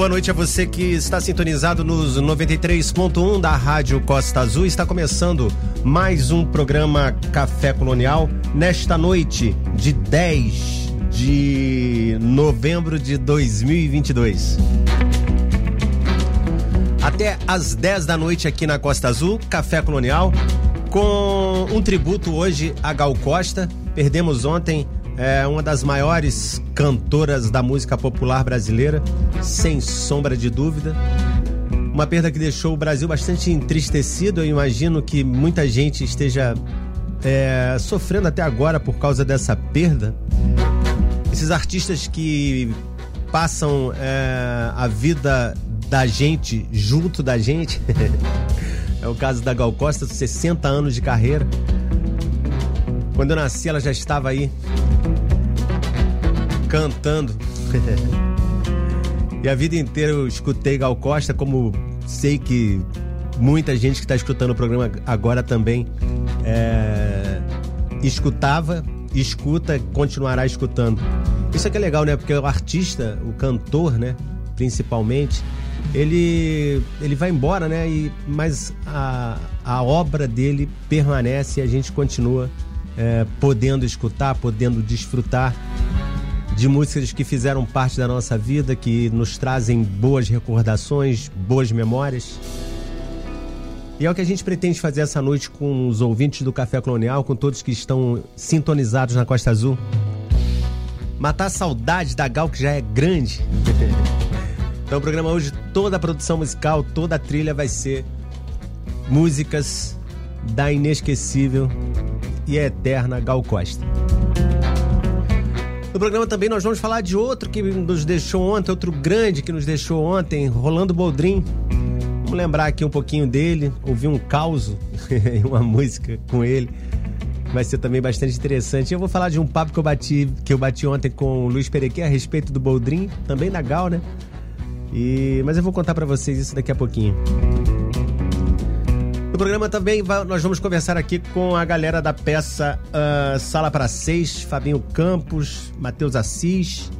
Boa noite a você que está sintonizado nos 93.1 da Rádio Costa Azul. Está começando mais um programa Café Colonial nesta noite de 10 de novembro de 2022. Até às 10 da noite aqui na Costa Azul, Café Colonial, com um tributo hoje a Gal Costa. Perdemos ontem é uma das maiores cantoras da música popular brasileira, sem sombra de dúvida. Uma perda que deixou o Brasil bastante entristecido. Eu imagino que muita gente esteja é, sofrendo até agora por causa dessa perda. Esses artistas que passam é, a vida da gente junto da gente. é o caso da Gal Costa, 60 anos de carreira. Quando eu nasci, ela já estava aí cantando. e a vida inteira eu escutei Gal Costa, como sei que muita gente que está escutando o programa agora também é, escutava, escuta, continuará escutando. Isso é que é legal, né? Porque o artista, o cantor, né? Principalmente, ele, ele vai embora, né? E, mas a, a obra dele permanece e a gente continua é, podendo escutar, podendo desfrutar de músicas que fizeram parte da nossa vida, que nos trazem boas recordações, boas memórias. E é o que a gente pretende fazer essa noite com os ouvintes do Café Colonial, com todos que estão sintonizados na Costa Azul. Matar a saudade da Gal, que já é grande. então, o programa hoje, toda a produção musical, toda a trilha vai ser músicas da inesquecível e eterna Gal Costa. No programa também nós vamos falar de outro que nos deixou ontem, outro grande que nos deixou ontem, Rolando Boldrin. Vamos lembrar aqui um pouquinho dele, ouvir um caos em uma música com ele. Vai ser também bastante interessante. Eu vou falar de um papo que eu bati, que eu bati ontem com o Luiz Perequê a respeito do Boldrin, também da Gal, né? E, mas eu vou contar para vocês isso daqui a pouquinho programa também nós vamos conversar aqui com a galera da peça uh, Sala para Seis, Fabinho Campos, Matheus Assis.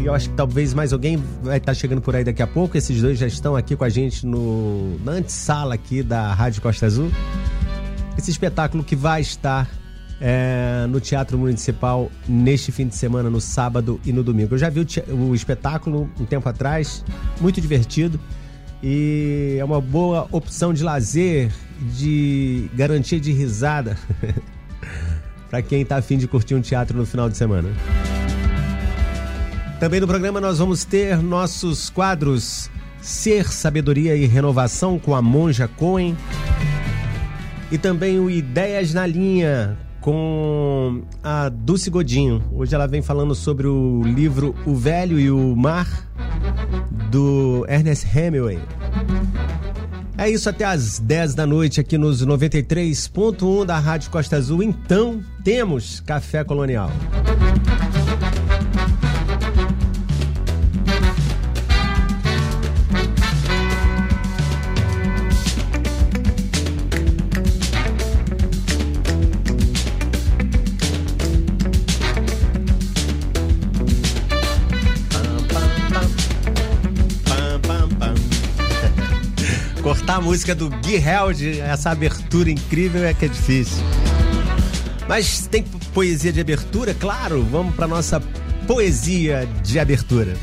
E eu acho que talvez mais alguém vai estar chegando por aí daqui a pouco. Esses dois já estão aqui com a gente no, na antessala aqui da Rádio Costa Azul. Esse espetáculo que vai estar é, no Teatro Municipal neste fim de semana, no sábado e no domingo. Eu já vi o, o espetáculo um tempo atrás, muito divertido e é uma boa opção de lazer, de garantia de risada para quem está afim de curtir um teatro no final de semana. Também no programa nós vamos ter nossos quadros Ser, Sabedoria e Renovação com a Monja Cohen e também o Ideias na Linha com a Dulce Godinho. Hoje ela vem falando sobre o livro O Velho e o Mar, do Ernest Hemingway. É isso até às 10 da noite aqui nos 93.1 da Rádio Costa Azul. Então, temos Café Colonial. A música do Gui Held, essa abertura incrível é que é difícil. Mas tem poesia de abertura? Claro, vamos para nossa poesia de abertura.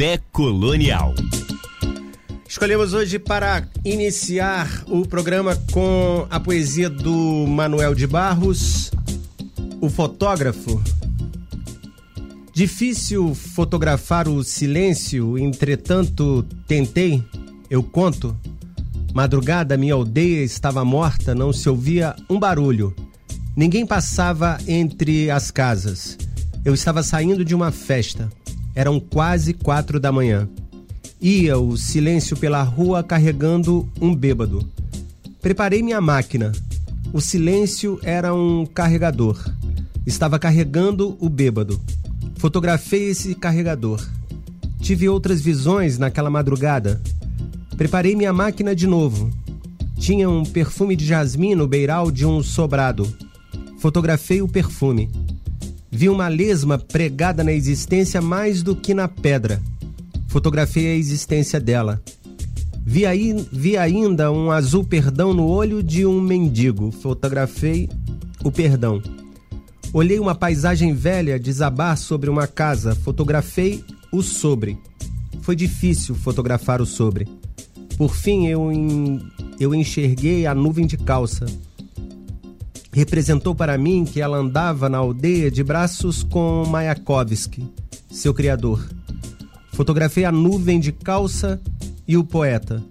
Café Colonial. Escolhemos hoje para iniciar o programa com a poesia do Manuel de Barros, o fotógrafo. Difícil fotografar o silêncio, entretanto tentei, eu conto. Madrugada, minha aldeia estava morta, não se ouvia um barulho. Ninguém passava entre as casas. Eu estava saindo de uma festa. Eram quase quatro da manhã. Ia o silêncio pela rua carregando um bêbado. Preparei minha máquina. O silêncio era um carregador. Estava carregando o bêbado. Fotografei esse carregador. Tive outras visões naquela madrugada. Preparei minha máquina de novo. Tinha um perfume de jasmim no beiral de um sobrado. Fotografei o perfume. Vi uma lesma pregada na existência mais do que na pedra. Fotografei a existência dela. Vi, aí, vi ainda um azul perdão no olho de um mendigo. Fotografei o perdão. Olhei uma paisagem velha desabar sobre uma casa. Fotografei o sobre. Foi difícil fotografar o sobre. Por fim, eu, eu enxerguei a nuvem de calça. Representou para mim que ela andava na aldeia de braços com Mayakovsky, seu criador. Fotografei a nuvem de calça e o poeta.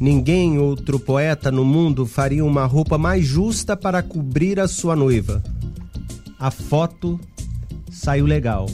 Ninguém outro poeta no mundo faria uma roupa mais justa para cobrir a sua noiva. A foto saiu legal.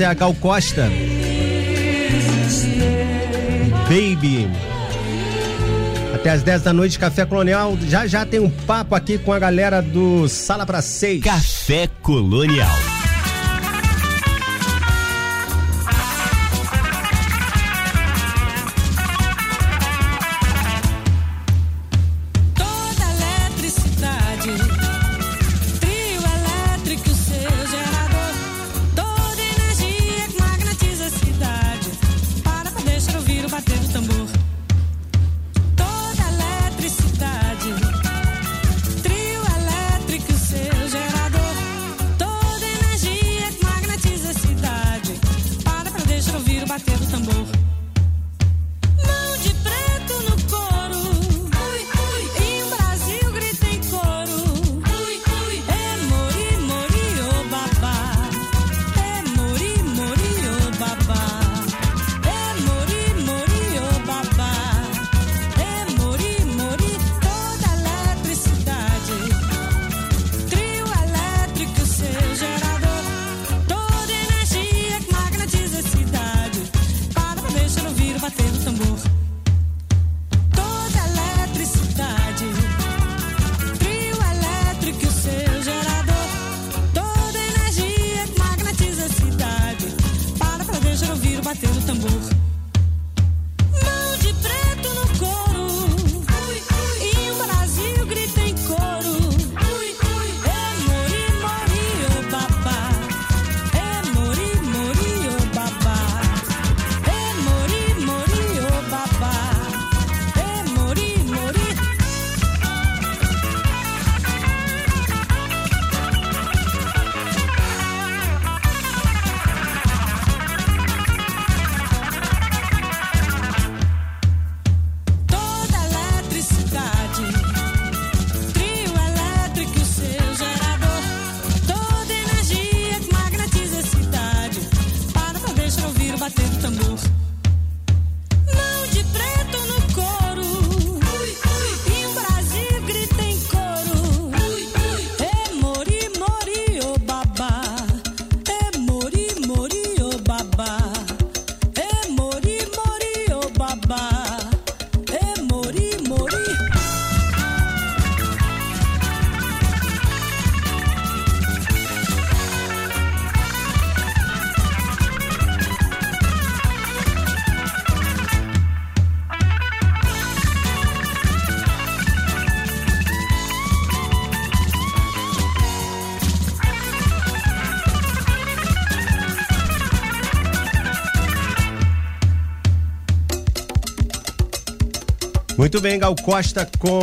Essa é a Gal Costa. Baby. Até às 10 da noite, Café Colonial. Já já tem um papo aqui com a galera do Sala para Seis. Café Colonial. Muito bem, Gal Costa com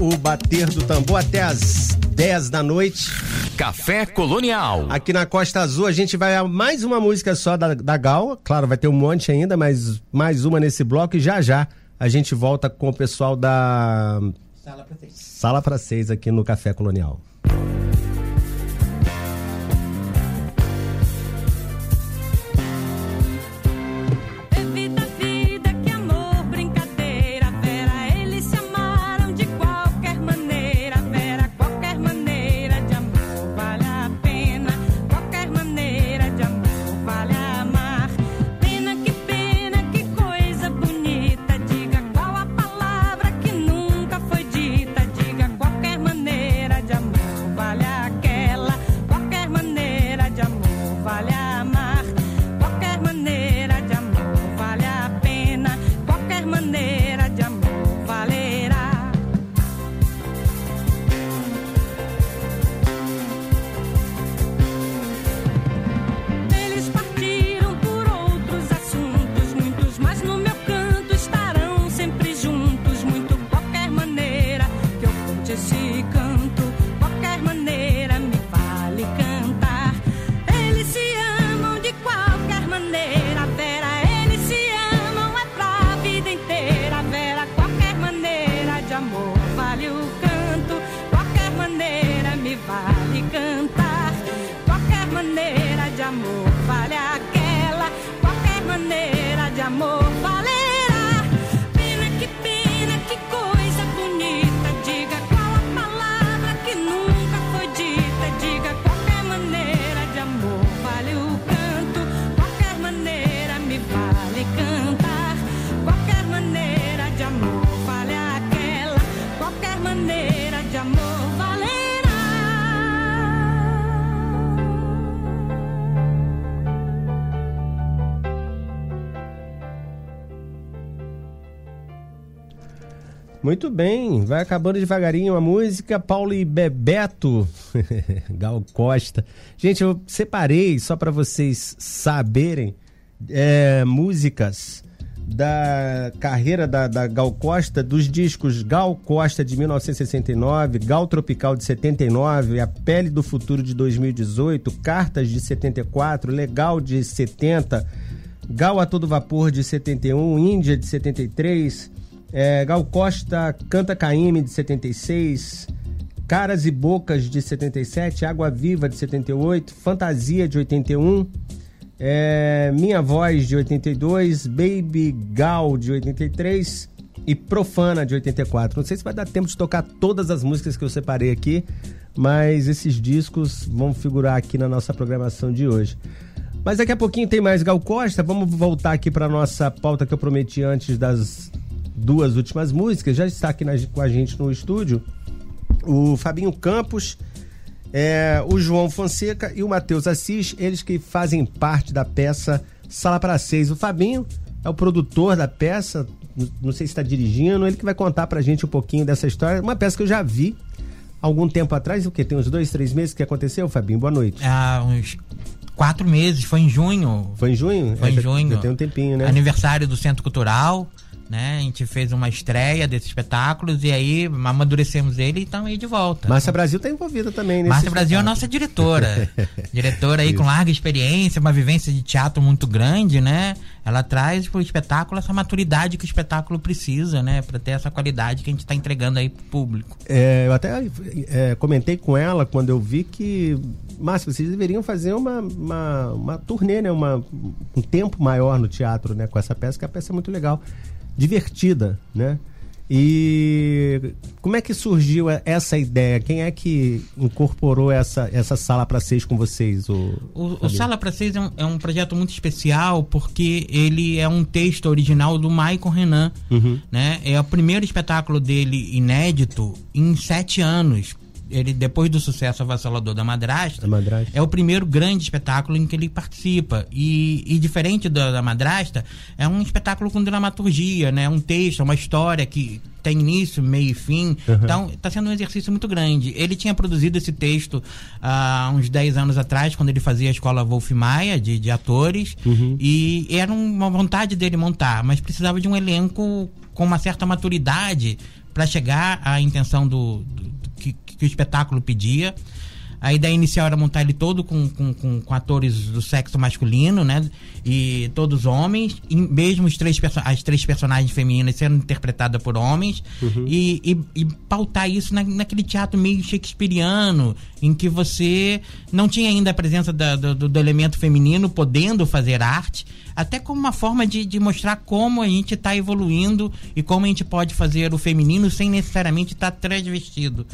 o bater do tambor até as 10 da noite. Café Colonial. Aqui na Costa Azul a gente vai a mais uma música só da, da Gal. Claro, vai ter um monte ainda, mas mais uma nesse bloco e já já a gente volta com o pessoal da Sala para Seis. Sala para Seis aqui no Café Colonial. amor. Muito bem, vai acabando devagarinho a música. Paulo e Bebeto, Gal Costa. Gente, eu separei só para vocês saberem é, músicas da carreira da, da, Gal Costa, dos discos Gal Costa de 1969, Gal Tropical de 79, A Pele do Futuro de 2018, Cartas de 74, Legal de 70, Gal a Todo Vapor de 71, Índia de 73. É, Gal Costa canta Caíme de 76, Caras e Bocas de 77, Água Viva de 78, Fantasia de 81, é, Minha Voz de 82, Baby Gal de 83 e Profana de 84. Não sei se vai dar tempo de tocar todas as músicas que eu separei aqui, mas esses discos vão figurar aqui na nossa programação de hoje. Mas daqui a pouquinho tem mais Gal Costa. Vamos voltar aqui para nossa pauta que eu prometi antes das duas últimas músicas. Já está aqui na, com a gente no estúdio o Fabinho Campos, é, o João Fonseca e o Matheus Assis, eles que fazem parte da peça Sala para Seis. O Fabinho é o produtor da peça, não sei se está dirigindo, ele que vai contar para a gente um pouquinho dessa história. Uma peça que eu já vi algum tempo atrás, o que? Tem uns dois, três meses que aconteceu, Fabinho? Boa noite. Há uns quatro meses, foi em junho. Foi em junho? Foi é, em junho. Já tem um tempinho, né? Aniversário do Centro Cultural né? A gente fez uma estreia desses espetáculos e aí amadurecemos ele e estamos aí de volta. Márcia Brasil está envolvida também nesse Márcia Brasil é a nossa diretora. diretora aí com larga experiência, uma vivência de teatro muito grande, né? Ela traz para o espetáculo essa maturidade que o espetáculo precisa, né? Para ter essa qualidade que a gente está entregando aí para o público. É, eu até é, comentei com ela quando eu vi que Márcia, vocês deveriam fazer uma, uma, uma turnê, né? Uma, um tempo maior no teatro, né? Com essa peça, que a peça é muito legal divertida, né? E como é que surgiu essa ideia? Quem é que incorporou essa, essa sala para seis com vocês? O, o, o Sala para Seis é um, é um, projeto muito especial porque ele é um texto original do Michael Renan. Uhum. Né? É o primeiro espetáculo dele inédito em sete anos ele depois do sucesso avassalador da Madrasta, Madrasta, é o primeiro grande espetáculo em que ele participa e, e diferente da, da, Madrasta é um espetáculo com dramaturgia, né? Um texto, uma história que tem início, meio e fim. Uhum. Então, está sendo um exercício muito grande. Ele tinha produzido esse texto há uh, uns 10 anos atrás, quando ele fazia a escola Wolf Maia, de, de atores, uhum. e era uma vontade dele montar, mas precisava de um elenco com uma certa maturidade para chegar à intenção do, do que o espetáculo pedia. A ideia inicial era montar ele todo com, com, com, com, atores do sexo masculino, né? E todos homens, e mesmo os três as três personagens femininas sendo interpretadas por homens, uhum. e, e, e, pautar isso na, naquele teatro meio shakespeariano, em que você não tinha ainda a presença da, do, do, elemento feminino podendo fazer arte, até como uma forma de, de mostrar como a gente está evoluindo e como a gente pode fazer o feminino sem necessariamente estar tá transvestido.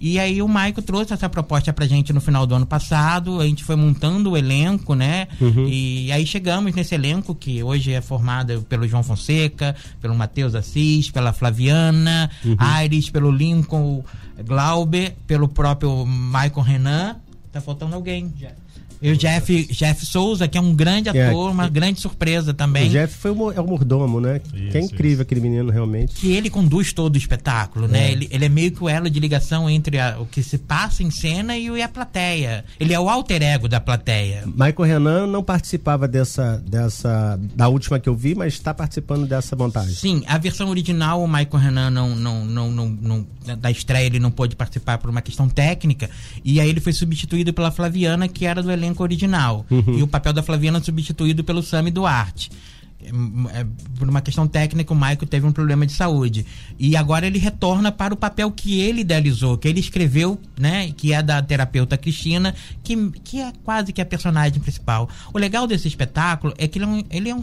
E aí o Maico trouxe essa proposta pra gente no final do ano passado, a gente foi montando o elenco, né? Uhum. E aí chegamos nesse elenco que hoje é formado pelo João Fonseca, pelo Matheus Assis, pela Flaviana, uhum. Aires, pelo Lincoln Glauber, pelo próprio Michael Renan. Tá faltando alguém. Já. E o Jeff, Jeff Souza, que é um grande é, ator, é, uma grande surpresa também. O Jeff foi o, é o mordomo, né? Isso, que é incrível isso. aquele menino, realmente. Que ele conduz todo o espetáculo, né? é. né? Ele, ele é meio que o elo de ligação entre a, o que se passa em cena e a plateia. Ele é o alter ego da plateia. Michael Renan não participava dessa, dessa da última que eu vi, mas está participando dessa montagem. Sim, a versão original, o Michael Renan não, não, não, não, não da estreia ele não pôde participar por uma questão técnica, e aí ele foi substituído pela Flaviana, que era do elenco original. Uhum. E o papel da Flaviana substituído pelo Sami Duarte. É, é, por uma questão técnica, o Michael teve um problema de saúde. E agora ele retorna para o papel que ele idealizou, que ele escreveu, né? Que é da terapeuta Cristina, que, que é quase que a personagem principal. O legal desse espetáculo é que ele é um, ele é um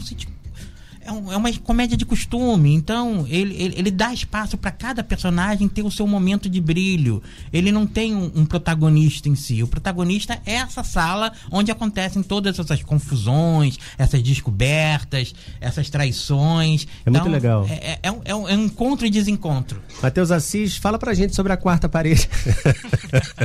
é, um, é, uma comédia de costume, então ele, ele, ele dá espaço para cada personagem ter o seu momento de brilho. Ele não tem um, um, protagonista em si. O protagonista é essa sala onde acontecem todas essas confusões, essas descobertas, essas traições. É então, muito legal. É, é, é, um, é um encontro e desencontro. Matheus Assis, fala pra gente sobre a quarta parede.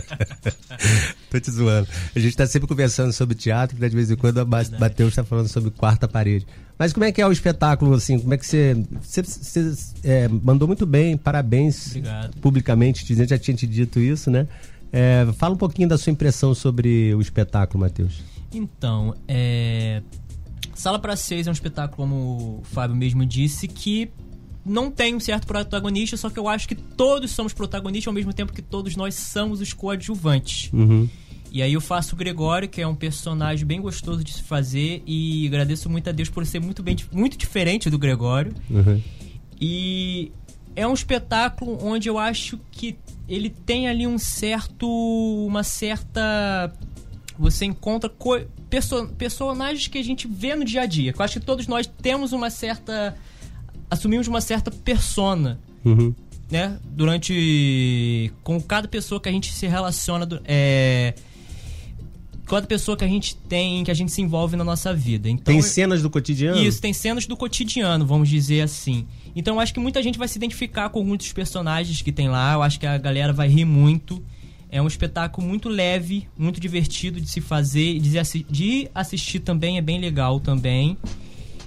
Tô te zoando. A gente tá sempre conversando sobre teatro, que de vez em quando a Bateu está falando sobre quarta parede. Mas como é que é o espetáculo, assim? Como é que você. Você, você é, mandou muito bem, parabéns Obrigado. publicamente, dizendo já tinha te dito isso, né? É, fala um pouquinho da sua impressão sobre o espetáculo, Matheus. Então, é... Sala para Seis é um espetáculo, como o Fábio mesmo disse, que não tem um certo protagonista, só que eu acho que todos somos protagonistas ao mesmo tempo que todos nós somos os coadjuvantes. Uhum. E aí eu faço o Gregório, que é um personagem bem gostoso de se fazer e agradeço muito a Deus por ser muito bem muito diferente do Gregório. Uhum. E é um espetáculo onde eu acho que ele tem ali um certo uma certa você encontra perso personagens que a gente vê no dia a dia. Eu acho que todos nós temos uma certa assumimos uma certa persona. Uhum. Né? Durante. Com cada pessoa que a gente se relaciona. É, cada pessoa que a gente tem, que a gente se envolve na nossa vida. Então, tem cenas do cotidiano? Isso, tem cenas do cotidiano, vamos dizer assim. Então eu acho que muita gente vai se identificar com muitos personagens que tem lá. Eu acho que a galera vai rir muito. É um espetáculo muito leve, muito divertido de se fazer, de, assi de assistir também é bem legal também.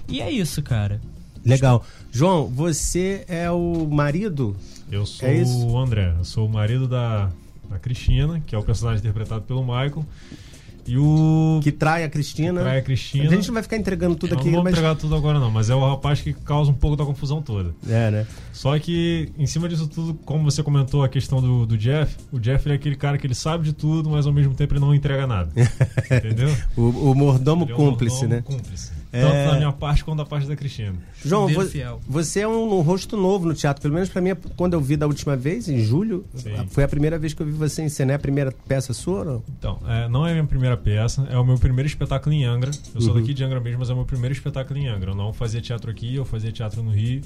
E é isso, cara. Legal. João, você é o marido? Eu sou é o André, eu sou o marido da, da Cristina, que é o personagem interpretado pelo Michael. E o. Que trai a Cristina. Trai a Cristina. A gente não vai ficar entregando tudo não, aqui. Não vou mas... entregar tudo agora, não, mas é o rapaz que causa um pouco da confusão toda. É, né? Só que, em cima disso tudo, como você comentou a questão do, do Jeff, o Jeff é aquele cara que ele sabe de tudo, mas ao mesmo tempo ele não entrega nada. entendeu? O, o mordomo é cúmplice, mordomo né? Cúmplice. É... Tanto da minha parte quanto da parte da Cristina. João, vo você é um, um, rosto novo no teatro. Pelo menos para mim, quando eu vi da última vez, em julho, Sim. foi a primeira vez que eu vi você em cena. É a primeira peça sua não? Então, é, não é a minha primeira peça. É o meu primeiro espetáculo em Angra. Eu sou Uhum. daqui de Angra mesmo, mas é o meu primeiro espetáculo em Angra. Eu não fazia teatro aqui, eu fazia teatro no Rio.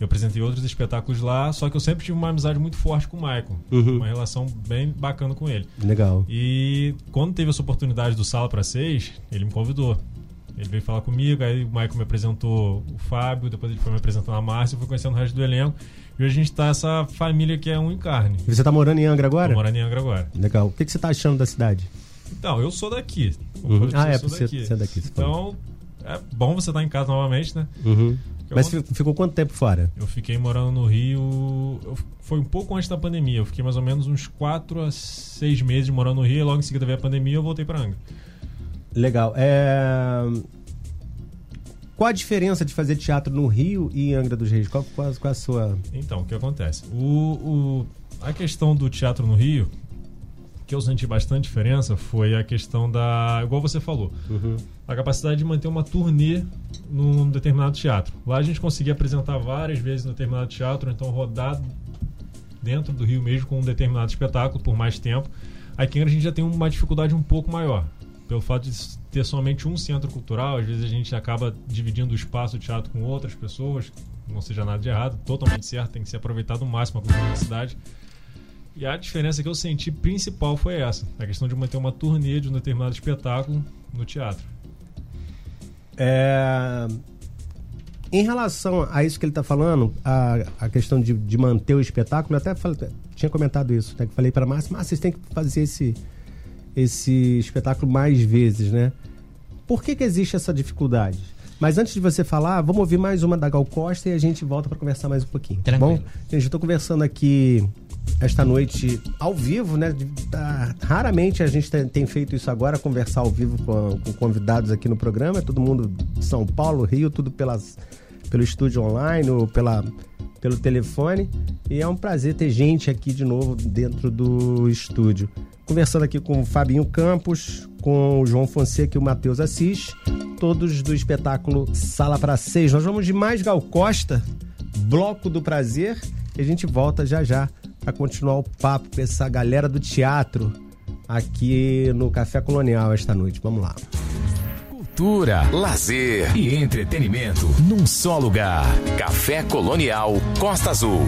Eu apresentei outros espetáculos lá, só que eu sempre tive uma amizade muito forte com o Michael. Uhum. Uma relação bem bacana com ele. Legal. E quando teve essa oportunidade do Sala para Seis, ele me convidou. Ele veio falar comigo, aí o Michael me apresentou o Fábio, depois ele foi me apresentando a Márcia, eu fui conhecendo o resto do elenco. E hoje a gente tá essa família que é um em carne. E você tá morando em Angra agora? Tô morando em Angra agora. Legal. O que, que você tá achando da cidade? Então, eu sou daqui. Uhum. Ah, é, você, você é daqui. Então, é bom você estar em casa novamente, né? Uhum. Mas ficou quanto tempo fora? Eu fiquei morando no Rio. eu- foi um pouco antes da pandemia. Eu fiquei mais ou menos uns 4 a 6 meses morando no Rio. E logo em seguida veio a pandemia e eu voltei para Angra. Legal. É... Qual a diferença de fazer teatro no Rio e em Angra dos Reis? Qual, qual, qual a sua. Então, o que acontece? O, o- a questão do teatro no Rio, que eu senti bastante diferença, foi a questão da. Igual você falou, a capacidade de manter uma turnê num determinado teatro. Lá a gente conseguia apresentar várias vezes no determinado teatro, então rodar dentro do Rio mesmo com um determinado espetáculo por mais tempo. Aqui em Angra a gente já tem uma dificuldade um pouco maior. Pelo fato de ter somente um centro cultural, às vezes a gente acaba dividindo o espaço do teatro com outras pessoas, não seja nada de errado, totalmente certo, tem que ser aproveitado ao máximo a cultura da cidade. E a diferença que eu senti principal foi essa, a questão de manter uma turnê de um determinado espetáculo no teatro. É... Em relação a isso que ele está falando, a, a questão de, de manter o espetáculo, eu até falei- tinha comentado isso, né? Que falei para Márcia, Márcia, vocês têm que fazer esse, esse espetáculo mais vezes, né? Por que, que existe essa dificuldade? Mas antes de você falar, vamos ouvir mais uma da Gal Costa e a gente volta para conversar mais um pouquinho, tá bom? Tranquilo. Gente, eu tô conversando aqui esta noite ao vivo, né? Tá- raramente a gente tem, tem feito isso agora, conversar ao vivo com, com convidados aqui no programa. É todo mundo de São Paulo, Rio, tudo pelas, pelo estúdio online ou pela, pelo telefone. E é um prazer ter gente aqui de novo dentro do estúdio. Conversando aqui com o Fabinho Campos, com o João Fonseca e o Matheus Assis, todos do espetáculo Sala para Seis. Nós vamos de mais Gal Costa, Bloco do Prazer, e a gente volta já já para continuar o papo com essa galera do teatro aqui no Café Colonial esta noite. Vamos lá. Cultura, lazer e entretenimento num só lugar. Café Colonial Costa Azul.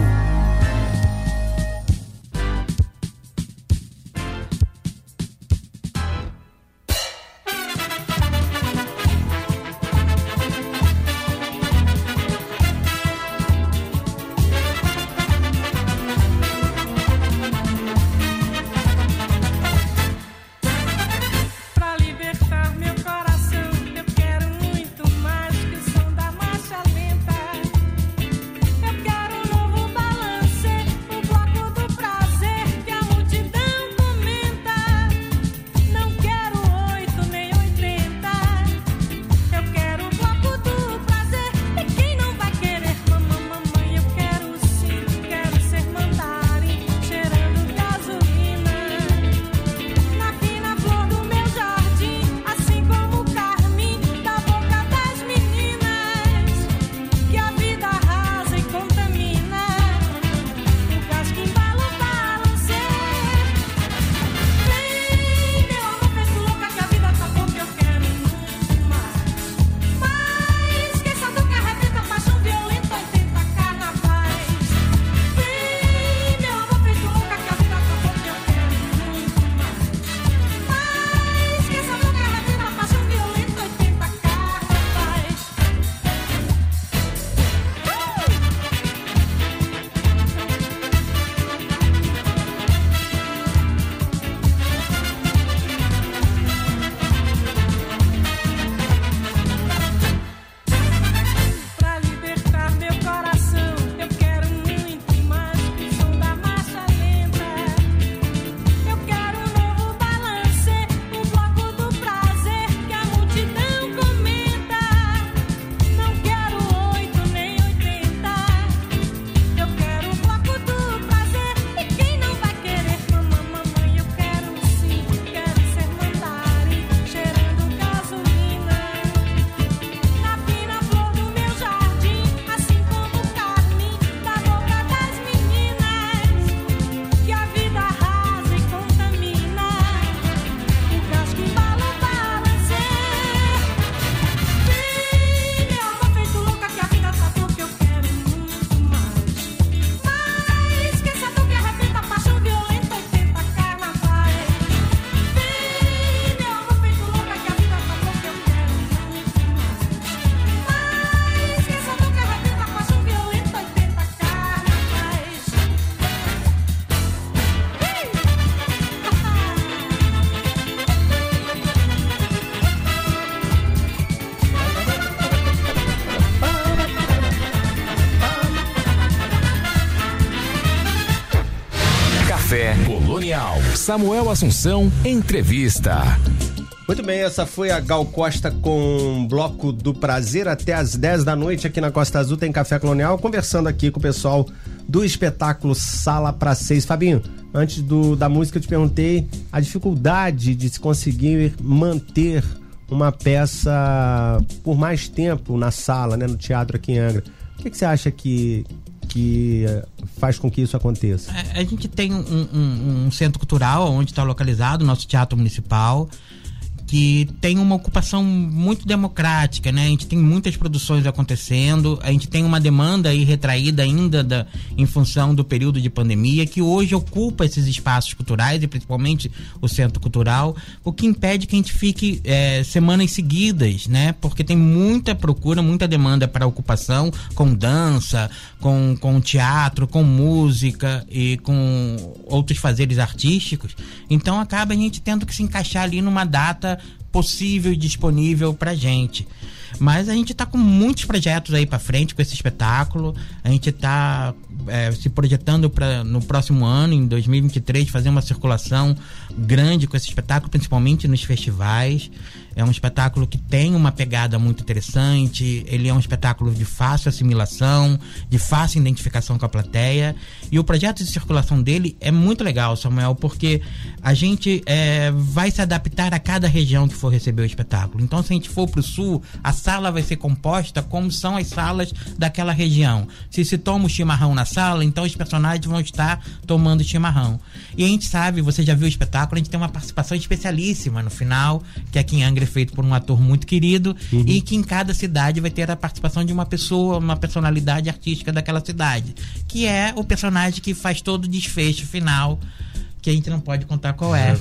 Samuel Assunção Entrevista. Muito bem, essa foi a Gal Costa com Bloco do Prazer até às 10 da noite aqui na Costa Azul tem Café Colonial, conversando aqui com o pessoal do espetáculo Sala para Seis. Fabinho, antes do, da música eu te perguntei a dificuldade de se conseguir manter uma peça por mais tempo na sala, né, no teatro aqui em Angra. O que, que você acha que, que faz com que isso aconteça? A, a gente tem um, um, um centro cultural onde está localizado o nosso teatro municipal que tem uma ocupação muito democrática, né? A gente tem muitas produções acontecendo, a gente tem uma demanda aí retraída ainda da, em função do período de pandemia, que hoje ocupa esses espaços culturais e principalmente o centro cultural, o que impede que a gente fique é, semanas seguidas, né? Porque tem muita procura, muita demanda para ocupação com dança, com, com teatro, com música e com outros fazeres artísticos. Então acaba a gente tendo que se encaixar ali numa data possível e disponível pra gente. Mas a gente está com muitos projetos aí para frente com esse espetáculo. A gente está é, se projetando para no próximo ano, em 2023, fazer uma circulação grande com esse espetáculo, principalmente nos festivais. É um espetáculo que tem uma pegada muito interessante. Ele é um espetáculo de fácil assimilação, de fácil identificação com a plateia. E o projeto de circulação dele é muito legal, Samuel, porque a gente é, vai se adaptar a cada região que for receber o espetáculo. Então, se a gente for para o sul, a sala vai ser composta como são as salas daquela região. Se se toma o chimarrão na sala, então os personagens vão estar tomando chimarrão. E a gente sabe, você já viu o espetáculo, a gente tem uma participação especialíssima no final, que aqui em Angra é feito por um ator muito querido uhum. e que em cada cidade vai ter a participação de uma pessoa, uma personalidade artística daquela cidade, que é o personagem que faz todo o desfecho final que a gente não pode contar qual é.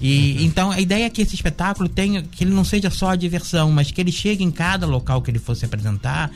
E então a ideia é que esse espetáculo tenha que ele não seja só a diversão, mas que ele chegue em cada local que ele fosse apresentar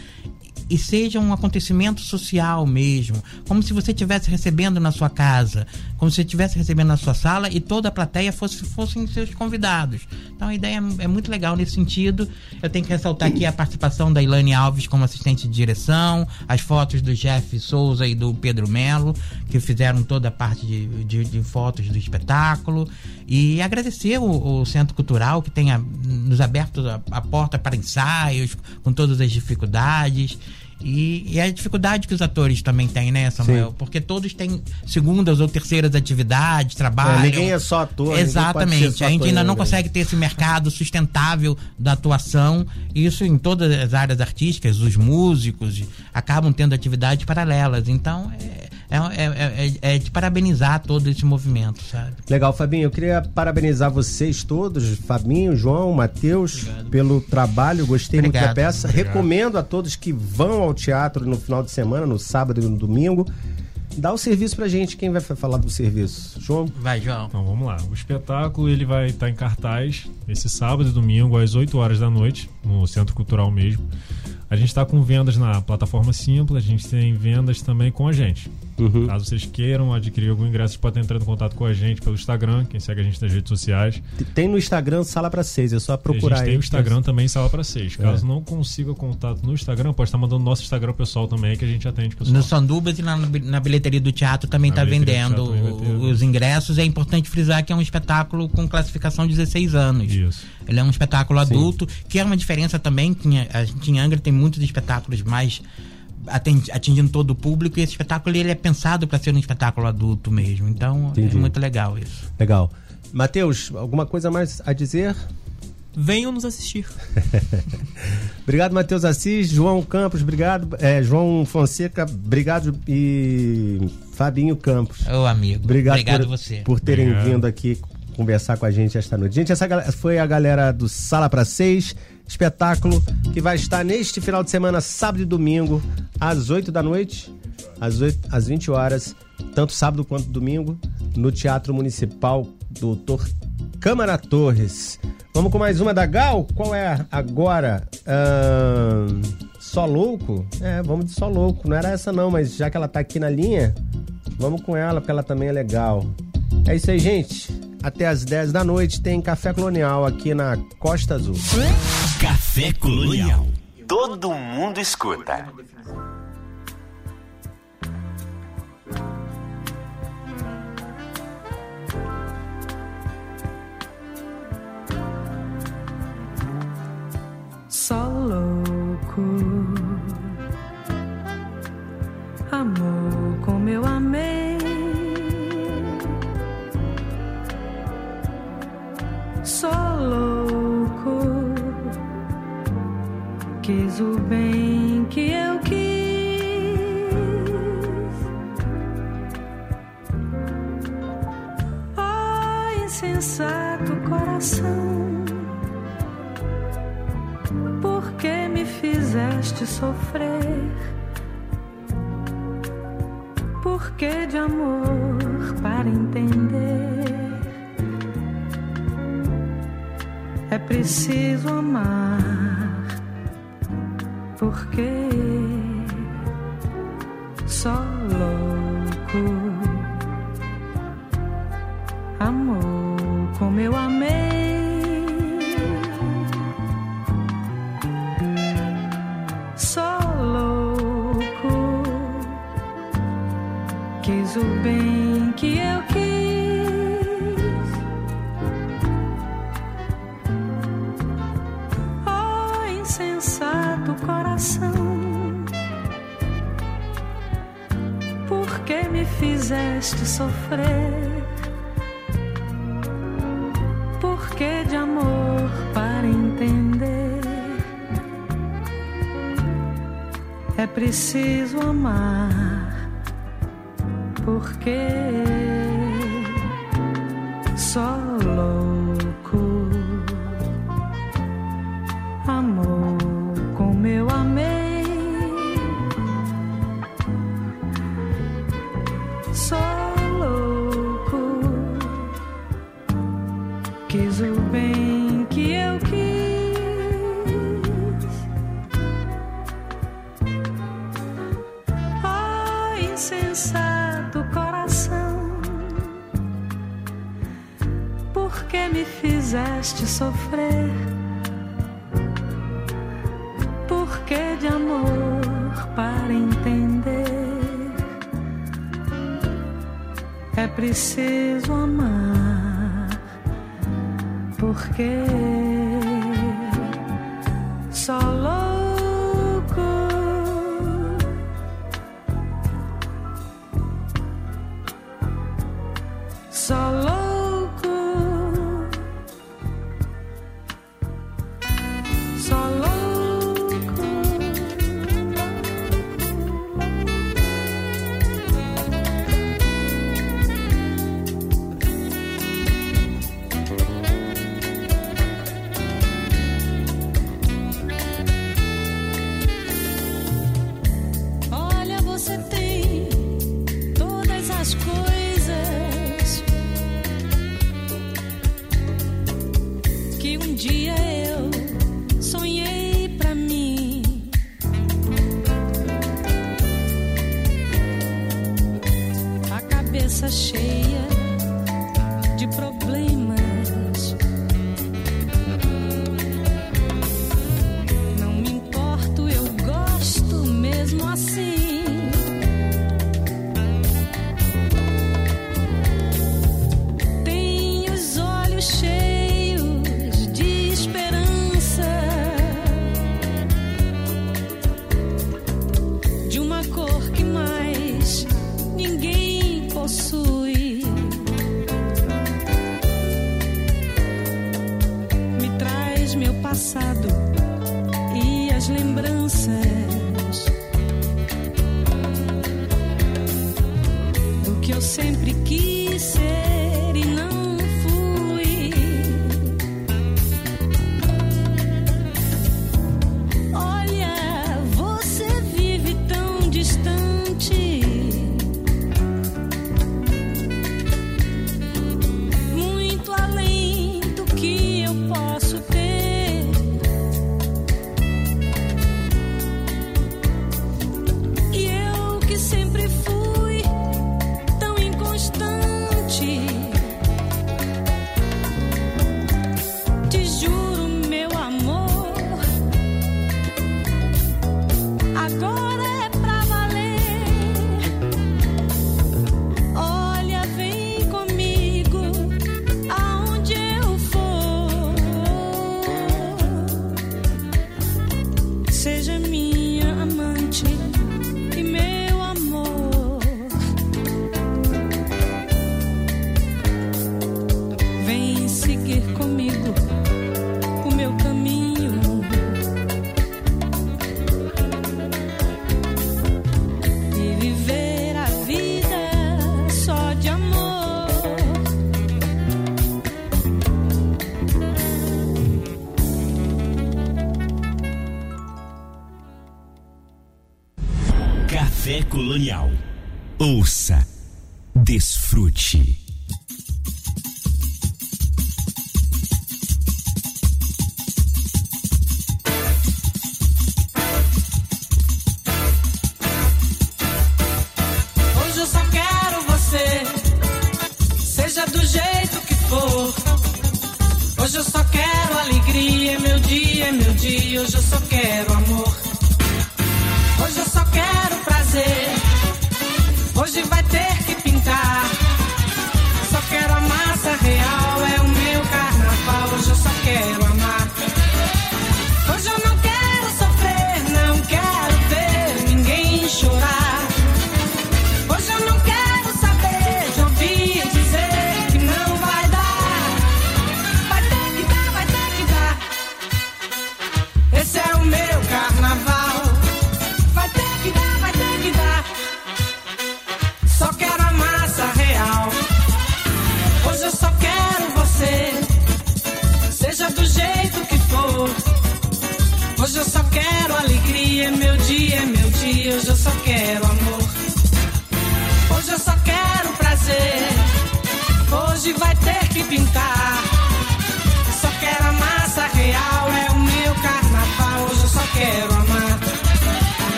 e seja um acontecimento social mesmo, como se você estivesse recebendo na sua casa, como se estivesse recebendo na sua sala e toda a plateia fosse fossem seus convidados. Então a ideia é, é muito legal nesse sentido. Eu tenho que ressaltar aqui a participação da Ilane Alves como assistente de direção, as fotos do Jeff Souza e do Pedro Melo, que fizeram toda a parte de, de, de fotos do espetáculo. E agradecer o, o Centro Cultural que tenha nos aberto a, a porta para ensaios, com todas as dificuldades. E, e, a dificuldade que os atores também têm, né, Samuel? Sim. Porque todos têm segundas ou terceiras atividades, trabalham. É, ninguém é só ator. Exatamente. a gente ainda não consegue ter esse mercado sustentável da atuação. Isso em todas as áreas artísticas, os músicos acabam tendo atividades paralelas. Então, é, é, é, é, é de parabenizar todo esse movimento, sabe? Legal, Fabinho. Eu queria parabenizar vocês todos, Fabinho, João, Matheus, pelo trabalho. Gostei Obrigado. muito da peça. Obrigado. Recomendo a todos que vão ao teatro no final de semana, no sábado e no domingo. Dá o serviço pra gente, quem vai falar do serviço? João? Vai, João. Então vamos lá. O espetáculo ele vai estar em cartaz esse sábado e domingo às 8 horas da noite, no Centro Cultural mesmo. A gente está com vendas na plataforma Simples, a gente tem vendas também com a gente. Uhum. Caso vocês queiram adquirir algum ingresso, podem entrar em contato com a gente pelo Instagram, quem segue a gente nas redes sociais. Tem no Instagram Sala para Seis, é só procurar. A gente tem o Instagram também Sala para Seis. Caso é. não consiga contato no Instagram, pode estar mandando nosso Instagram pessoal também, que a gente atende pessoal. No Sandubas e na, na bilheteria do teatro também está vendendo os ingressos. É importante frisar que é um espetáculo com classificação 16 anos. Isso. Ele é um espetáculo adulto, Sim. que é uma diferença também, que a gente em Angra tem muitos espetáculos mais atingindo todo o público e esse espetáculo ele é pensado para ser um espetáculo adulto mesmo. Então é Entendi. é muito legal isso. Legal. Matheus, alguma coisa mais a dizer? Venham nos assistir. obrigado, Matheus Assis, João Campos, obrigado. É, João Fonseca, obrigado. E Fabinho Campos. Ô, amigo. Obrigado, obrigado por, você. por terem obrigado. vindo aqui conversar com a gente esta noite. Gente, essa foi a galera do Sala para Seis, espetáculo que vai estar neste final de semana, sábado e domingo, às 8 da noite, às, 8, às 20 horas, tanto sábado quanto domingo, no Teatro Municipal Doutor Câmara Torres. Vamos com mais uma da Gal? Qual é agora? só louco? É, vamos de só louco. Não era essa não, mas já que ela tá aqui na linha, vamos com ela, porque ela também é legal. É isso aí, gente até as 10 da noite tem Café Colonial aqui na Costa Azul. Café Colonial. Todo mundo escuta.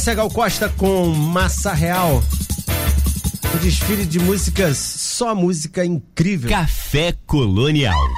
Essa é Gal Costa com Massa Real. Um desfile de músicas, só música incrível. Café Colonial.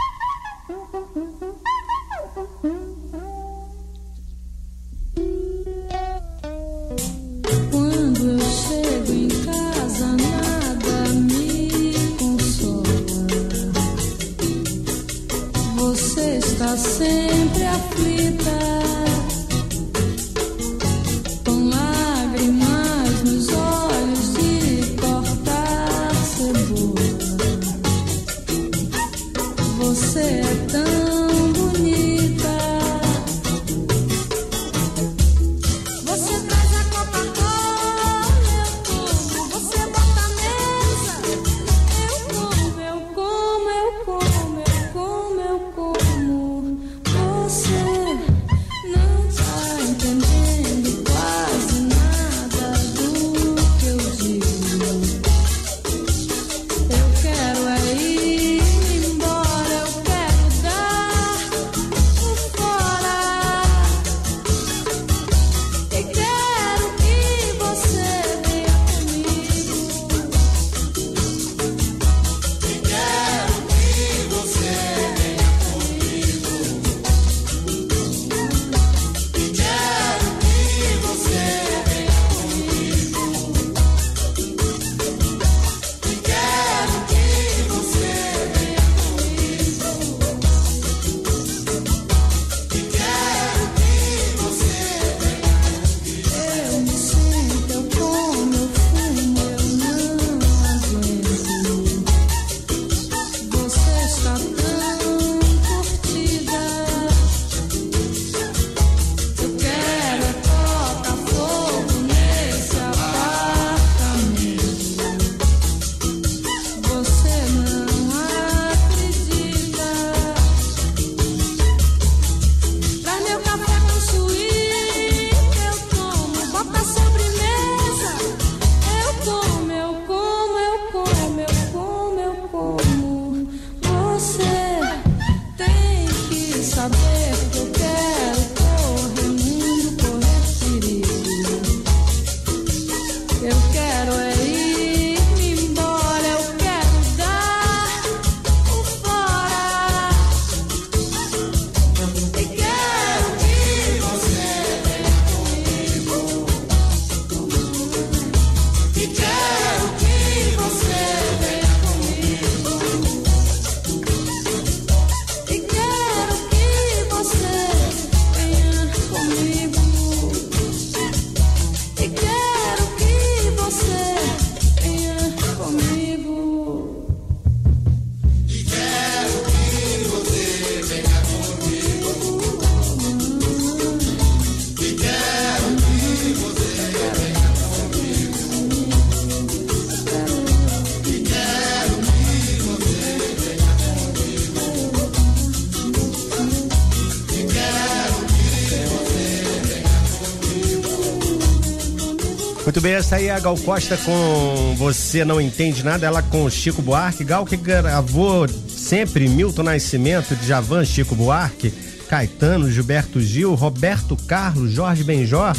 Bem, essa aí é a Gal Costa com Você Não Entende Nada, ela com Chico Buarque. Gal que gravou sempre Milton Nascimento, Djavan, Chico Buarque, Caetano, Gilberto Gil, Roberto Carlos, Jorge Benjó.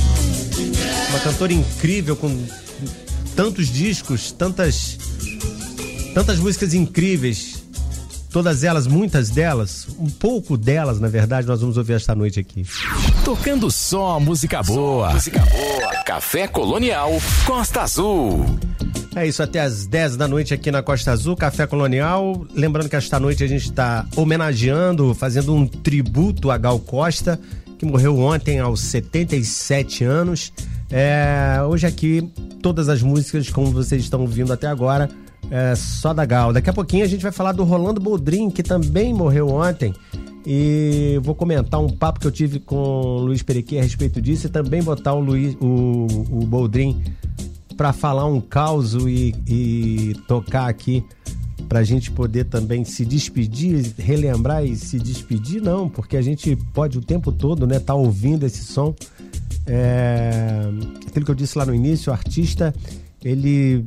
Uma cantora incrível com tantos discos, tantas tantas músicas incríveis. Todas elas, muitas delas, um pouco delas, na verdade, nós vamos ouvir esta noite aqui. Tocando só música boa. música boa. Café Colonial Costa Azul. É isso, até às 10 da noite aqui na Costa Azul, Café Colonial. Lembrando que esta noite a gente está homenageando, fazendo um tributo a Gal Costa, que morreu ontem aos 77 anos. É, hoje aqui, todas as músicas, como vocês estão ouvindo até agora, é só da Gal. Daqui a pouquinho a gente vai falar do Rolando Boldrin, que também morreu ontem. E vou comentar um papo que eu tive com o Luiz Perequê a respeito disso e também botar o, Luiz, o, o Boldrin para falar um caos e, e tocar aqui para a gente poder também se despedir, relembrar e se despedir, não, porque a gente pode o tempo todo, né, tá ouvindo esse som. É, aquilo que eu disse lá no início, o artista ele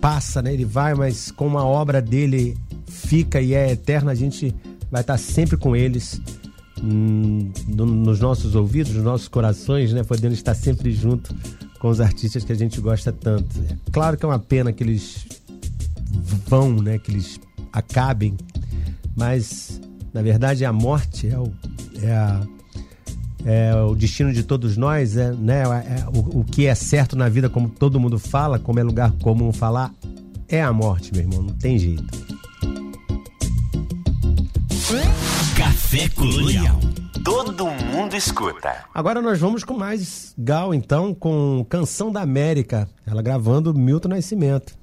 passa, né, ele vai, mas como a obra dele fica e é eterna, a gente vai estar sempre com eles hum, no, nos nossos ouvidos, nos nossos corações, né, podendo estar sempre junto com os artistas que a gente gosta tanto. É claro que é uma pena que eles vão, né, que eles acabem, mas na verdade a morte é o, é a, é o destino de todos nós, é, né? É, o, o, que é certo na vida, como todo mundo fala, como é lugar comum falar, é a morte, meu irmão, não tem jeito. Café Colonial. Todo mundo escuta. Agora nós vamos com mais Gal, então, com Canção da América. Ela gravando Milton Nascimento.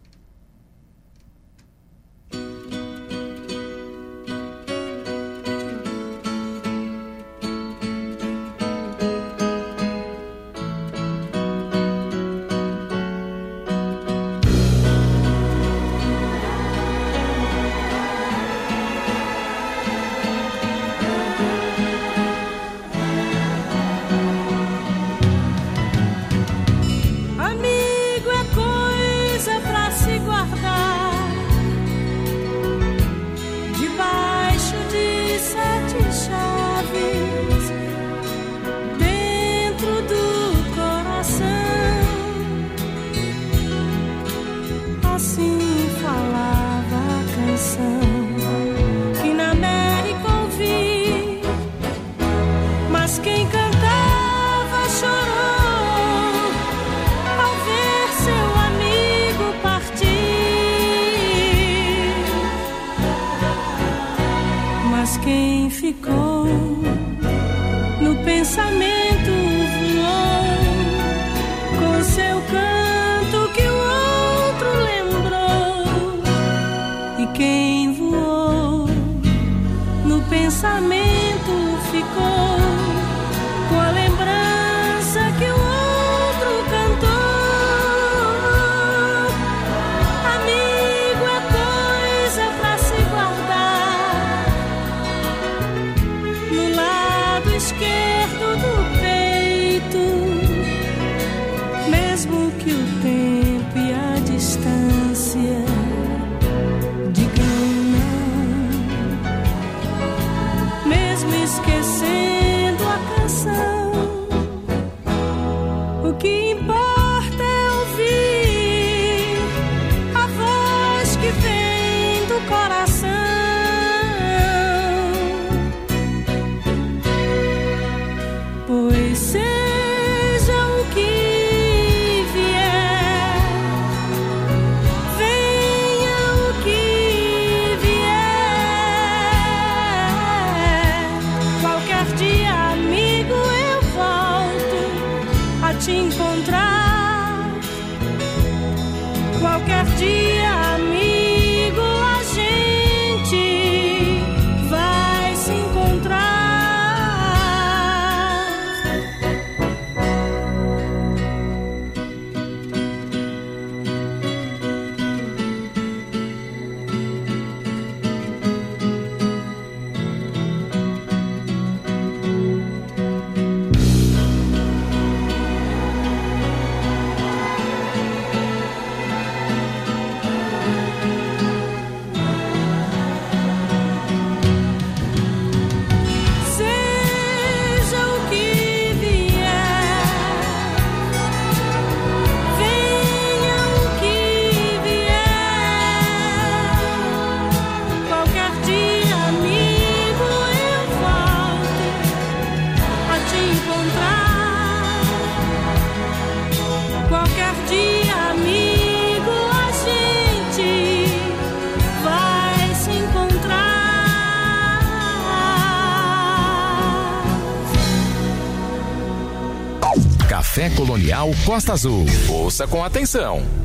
Colonial Costa Azul. Ouça com atenção.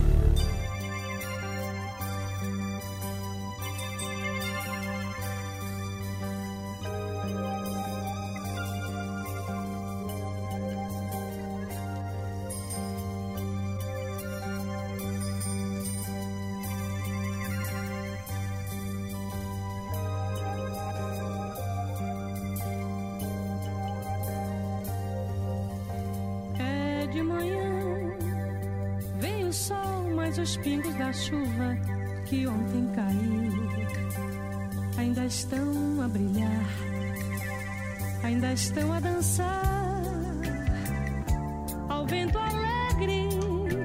Ao vento alegre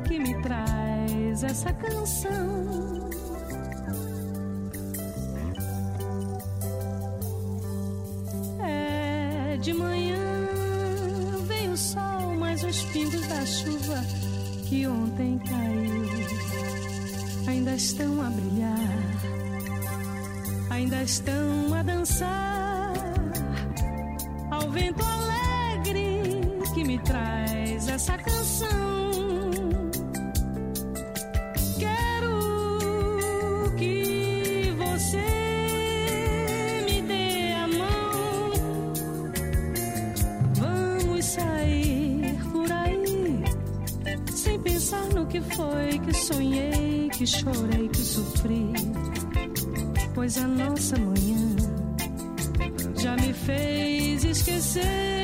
que me traz essa canção. É de manhã vem o sol, mas os pingos da chuva que ontem caiu ainda estão a brilhar, ainda estão a dançar essa canção. Quero que você me dê a mão. Vamos sair por aí sem pensar no que foi que sonhei, que chorei, que sofri. Pois a nossa manhã já me fez esquecer.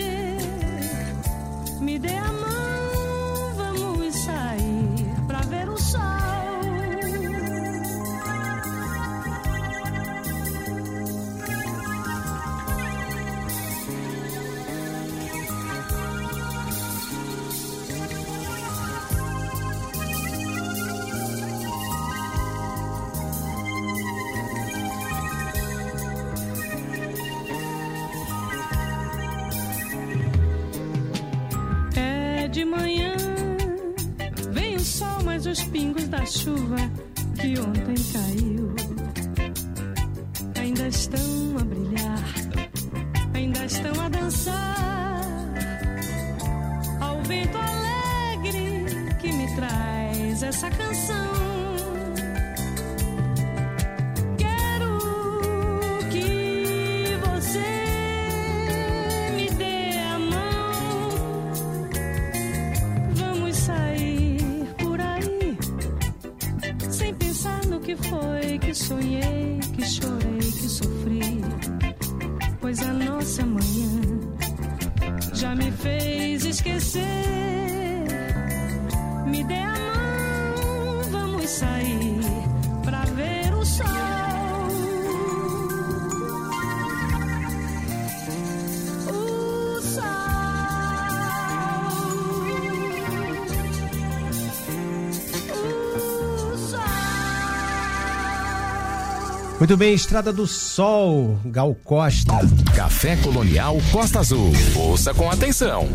Muito bem, Estrada do Sol, Gal Costa. Café Colonial Costa Azul. Ouça com atenção.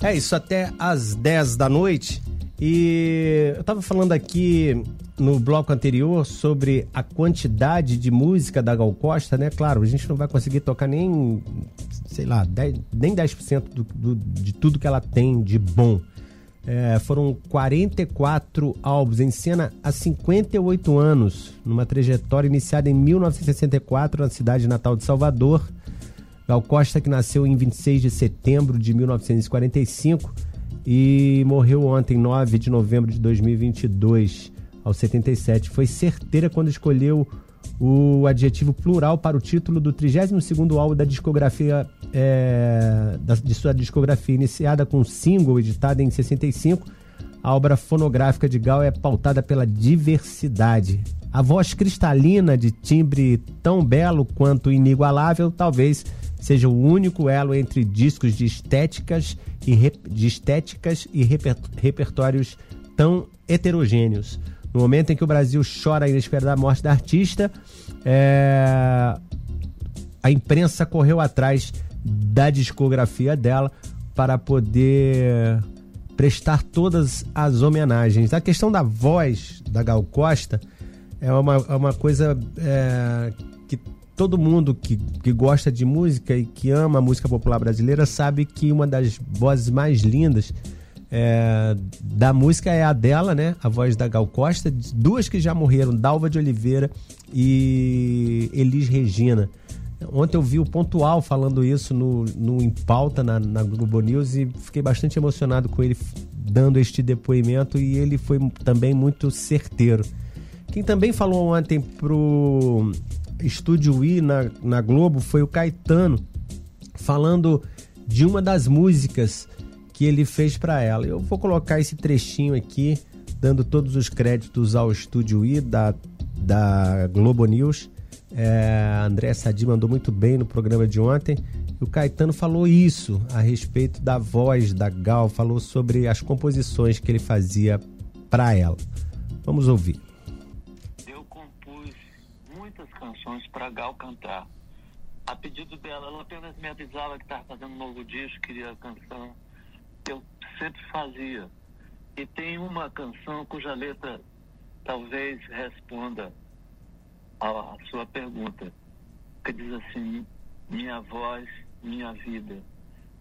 É isso, até às 10 da noite. E eu tava falando aqui no bloco anterior sobre a quantidade de música da Gal Costa, né? Claro, a gente não vai conseguir tocar nem, sei lá, 10, nem 10% do, do, de tudo que ela tem de bom. É, foram 44 álbuns em cena há 58 anos, numa trajetória iniciada em 1964 na cidade natal de Salvador. Gal Costa, que nasceu em 26 de setembro de 1945 e morreu ontem, 9 de novembro de 2022, aos 77. Foi certeira quando escolheu o adjetivo plural para o título do 32º álbum da discografia é, da, de sua discografia, iniciada com um single editado em 65. A obra fonográfica de Gal é pautada pela diversidade. A voz cristalina de timbre tão belo quanto inigualável, talvez seja o único elo entre discos de estéticas e, rep, de estéticas e reper, repertórios tão heterogêneos. No momento em que o Brasil chora a inesperada morte da artista, é, a imprensa correu atrás da discografia dela para poder prestar todas as homenagens. A questão da voz da Gal Costa é uma, é uma coisa é, que todo mundo que, que gosta de música e que ama a música popular brasileira sabe que uma das vozes mais lindas é, da música é a dela, né? A voz da Gal Costa. Duas que já morreram, Dalva de Oliveira e Elis Regina. Ontem eu vi o Pontual falando isso no, no Em Pauta, na, na Globo News, e fiquei bastante emocionado com ele dando este depoimento e ele foi também muito certeiro. Quem também falou ontem pro Estúdio I na, na Globo foi o Caetano, falando de uma das músicas que ele fez para ela. Eu vou colocar esse trechinho aqui, dando todos os créditos ao Estúdio I da, da Globo News. É, André Sadi mandou muito bem no programa de ontem. O Caetano falou isso a respeito da voz da Gal, falou sobre as composições que ele fazia para ela. Vamos ouvir. Eu compus muitas canções para Gal cantar. A pedido dela, ela apenas me avisava que estava fazendo um novo disco, queria a canção eu sempre fazia. E tem uma canção cuja letra talvez responda à sua pergunta, que diz assim: minha voz, minha vida,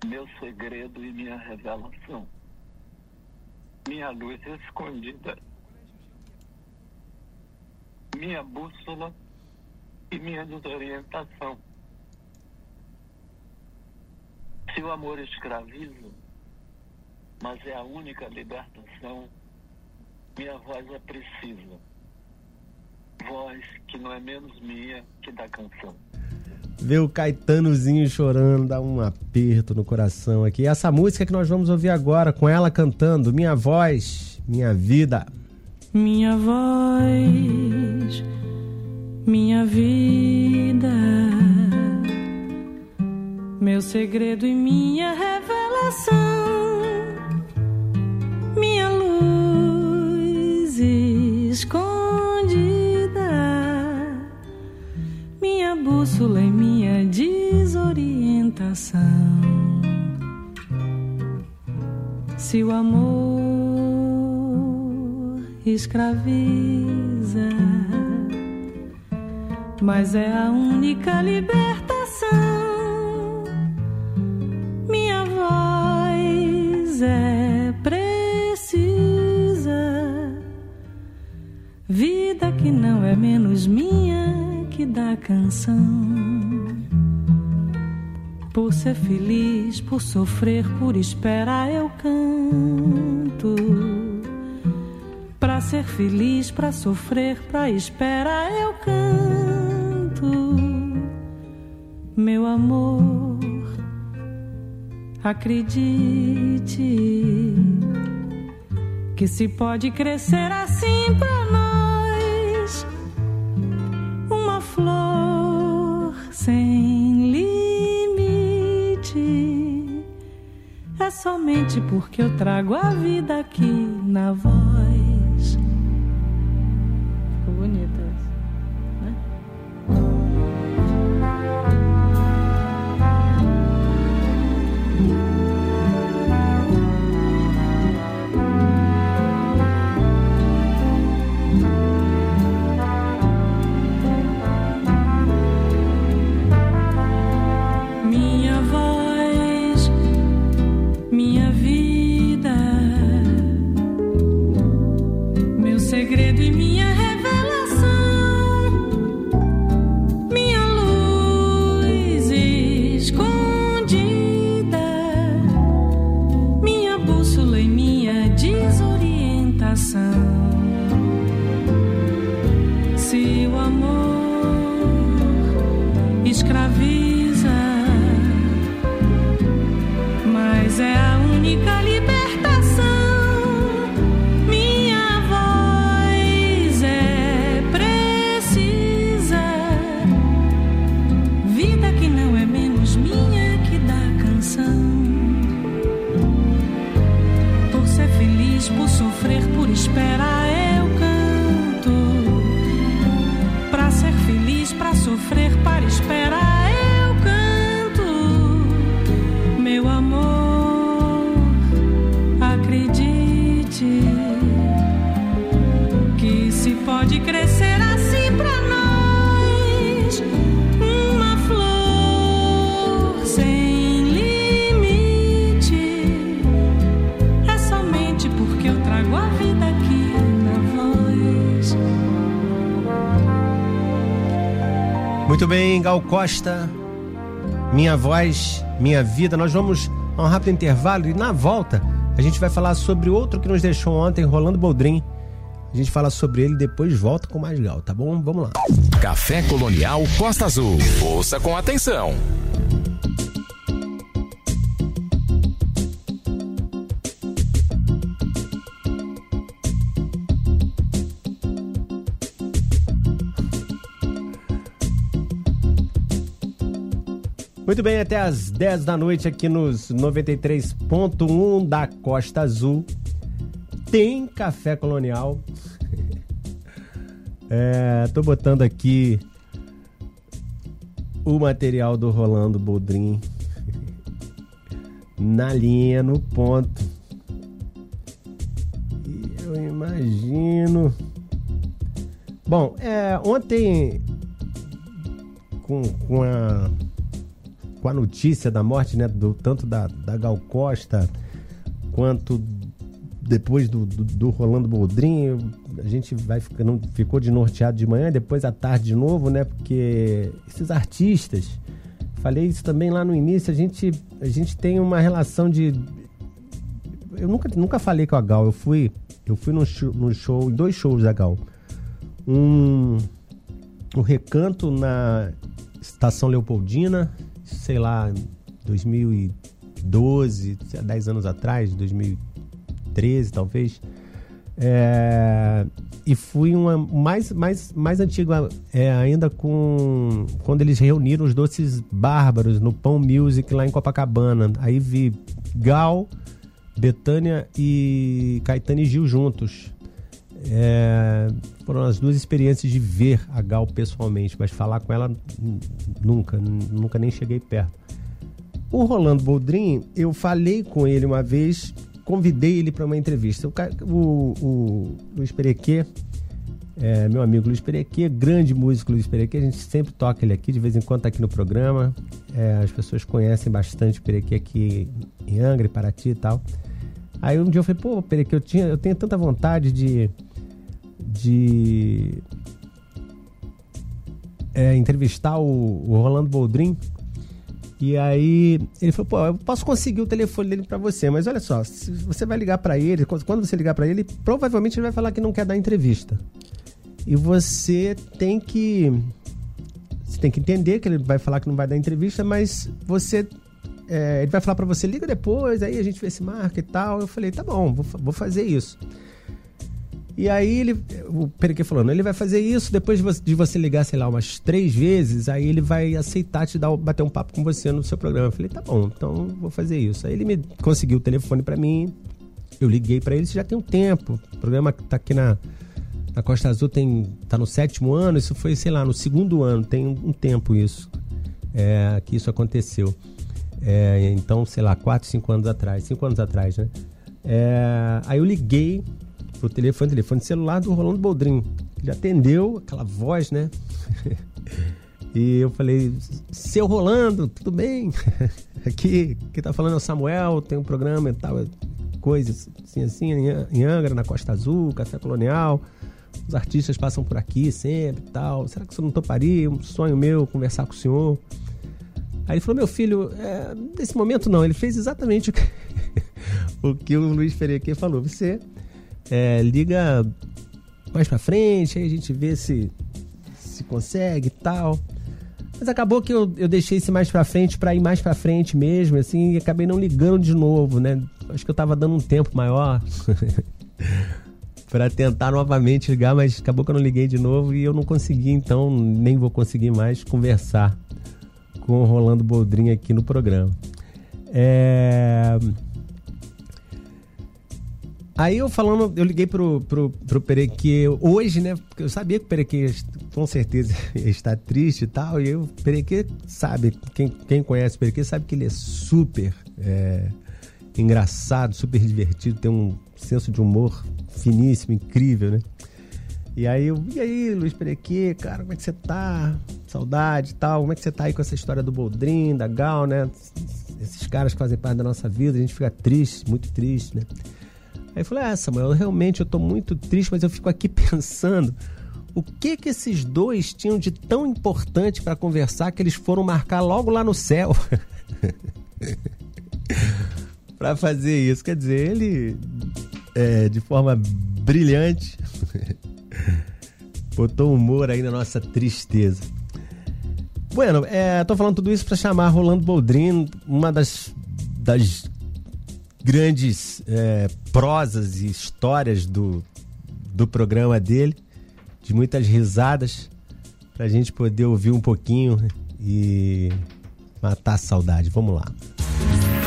meu segredo e minha revelação, minha luz escondida, minha bússola e minha desorientação. Se o amor escraviza, mas é a única libertação. Minha voz é precisa. Voz que não é menos minha que da canção. Ver o Caetanozinho chorando dá um aperto no coração aqui. Essa música que nós vamos ouvir agora, com ela cantando Minha Voz, Minha Vida. Minha voz, minha vida, meu segredo e minha revelação minha luz escondida, minha bússola e minha desorientação. Se o amor escraviza, mas é a única libertação. Minha voz é Vida que não é menos minha que da canção. Por ser feliz, por sofrer, por esperar eu canto. Pra ser feliz, pra sofrer, pra esperar eu canto. Meu amor, acredite que se pode crescer assim pra nós porque eu trago a vida aqui na voz. Gal Costa. Minha voz, minha vida. Nós vamos a um rápido intervalo e na volta a gente vai falar sobre outro que nos deixou ontem, Rolando Boldrin. A gente fala sobre ele depois volta com mais Gal, tá bom? Vamos lá. Café Colonial Costa Azul. Ouça com atenção. Muito bem, até às 10 da noite aqui nos 93.1 da Costa Azul. Tem café colonial. é, tô botando aqui o material do Rolando Boldrin na linha, no ponto. E eu imagino. Bom, é, ontem com, com a com a notícia da morte, né, do, tanto da, da Gal Costa quanto depois do, do, do Rolando Boldrin, a gente vai ficando, ficou de norteado de manhã, depois à tarde de novo, né? Porque esses artistas, falei isso também lá no início, a gente, a gente tem uma relação de. Eu nunca, nunca falei com a Gal, eu fui, eu fui no show, show, em dois shows da Gal. Um, um recanto na Estação Leopoldina sei lá, 2012, 10 anos atrás, 2013 talvez. É, e fui uma mais, mais, mais antiga é, ainda com quando eles reuniram os doces bárbaros no Pão Music lá em Copacabana. Aí vi Gal, Betânia e Caetano e Gil juntos. É, foram as duas experiências de ver a Gal pessoalmente, mas falar com ela nunca, nunca nem cheguei perto. O Rolando Boldrin, eu falei com ele uma vez, convidei ele para uma entrevista. O, o, o Luiz Perequê, é, meu amigo Luiz Perequê, grande músico Luiz Perequê, a gente sempre toca ele aqui, de vez em quando está aqui no programa. É, as pessoas conhecem bastante o Perequê aqui em Angra, Paraty e tal. Aí um dia eu falei, pô, Perequê, eu, tinha, eu tenho tanta vontade de de é, entrevistar o, o, Rolando Boldrin. E aí ele falou: pô, eu posso conseguir o telefone dele para você, mas olha só, se você vai ligar para ele, quando você ligar para ele, provavelmente ele vai falar que não quer dar entrevista. E você tem que. Você tem que entender que ele vai falar que não vai dar entrevista, mas você. É, ele vai falar para você, liga depois, aí a gente vê se marca e tal. Eu falei, tá bom, vou, vou fazer isso. E aí ele, o Perequê falando, ele vai fazer isso, depois de você, de você, ligar, sei lá, umas três vezes, aí ele vai aceitar te dar, bater um papo com você no seu programa. Eu falei, tá bom, então vou fazer isso. Aí ele me conseguiu o telefone para mim, eu liguei para ele, já tem um tempo. O programa tá aqui na, na Costa Azul, tem, tá no sétimo ano, isso foi, sei lá, no segundo ano, tem um, um tempo isso, é, que isso aconteceu. É, então, sei lá, quatro, cinco anos atrás, cinco anos atrás, né? É, aí eu liguei pro telefone, telefone celular do Rolando Boldrin. Ele atendeu, aquela voz, né? e eu falei, seu Rolando, tudo bem? Aqui, quem tá falando é o Samuel, tem um programa e tal, coisas assim, assim, em Angra, na Costa Azul, Café Colonial. Os artistas passam por aqui sempre e tal. Será que senhor não toparia? Um sonho meu conversar com o senhor. Aí ele falou, meu filho, é, nesse momento não. Ele fez exatamente o que, o, que o Luiz Ferreira falou. Você é, liga mais pra frente, aí a gente vê se, se consegue e tal. Mas acabou que eu, eu deixei esse mais pra frente para ir mais pra frente mesmo, assim, e acabei não ligando de novo, né? Acho que eu tava dando um tempo maior para tentar novamente ligar, mas acabou que eu não liguei de novo e eu não consegui, então nem vou conseguir mais conversar com o Rolando Boldrin aqui no programa. É... Aí eu falando, eu liguei pro, pro, pro Perequê hoje, né? Porque eu sabia que o Perequê com certeza está triste e tal. E o Perequê sabe, quem, quem conhece o Perequê sabe que ele é super é, engraçado, super divertido, tem um senso de humor finíssimo, incrível, né? E aí, eu, e aí, Luiz Perequê, cara, como é que você tá? Saudade e tal. Como é que você tá aí com essa história do Boldrin, da Gal, né? Esses caras que fazem parte da nossa vida, a gente fica triste, muito triste, né? Aí eu falei, ah, Samuel, realmente eu tô muito triste, mas eu fico aqui pensando O que que esses dois tinham de tão importante para conversar que eles foram marcar logo lá no céu? para fazer isso. Quer dizer, ele é, de forma brilhante botou humor aí na nossa tristeza. Bueno, é, tô falando tudo isso para chamar Rolando Boldrin, uma das, das grandes é, prosas e histórias do, do programa dele, de muitas risadas, para a gente poder ouvir um pouquinho e matar a saudade. Vamos lá.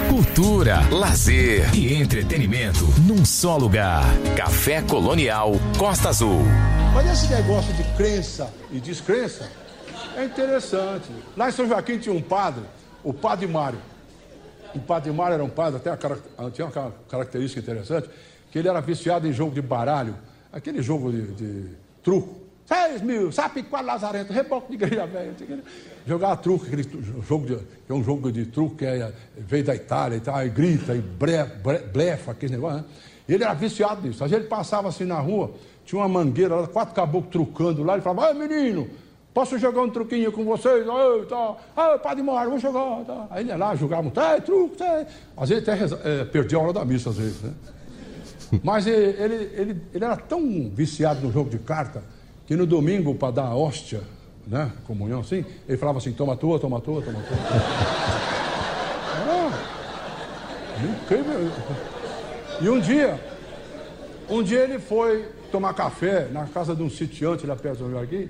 Cultura, lazer e entretenimento num só lugar. Café Colonial Costa Azul. Mas esse negócio de crença e descrença é interessante. Lá em São Joaquim tinha um padre, o Padre Mário. O Padre Mário era um padre, até uma, tinha uma característica interessante, que ele era viciado em jogo de baralho, aquele jogo de, de truco. Seis mil, sape quatro lazarento, reboque de igreja velha. Jogar truco, aquele jogo de, que é um jogo de truco que é, veio da Itália e tal, e grita, e bre, blefa, aquele negócio, né? Ele era viciado nisso. Às vezes ele passava assim na rua, tinha uma mangueira, quatro caboclos trucando lá, ele falava, ai menino, posso jogar um truquinho com vocês? Ai, tá. Ai, padre Mário, vou jogar. Tá. Aí ele ia lá, jogava, tá, truco, tá. Às vezes até é, perdia a hora da missa, às vezes, né? Mas ele, ele, ele, ele era tão viciado no jogo de carta que no domingo, para dar a hóstia, né, comunhão assim, ele falava assim: toma tua, toma tua, toma tua. incrível. E um dia, um dia ele foi tomar café na casa de um sitiante lá perto do Jardim,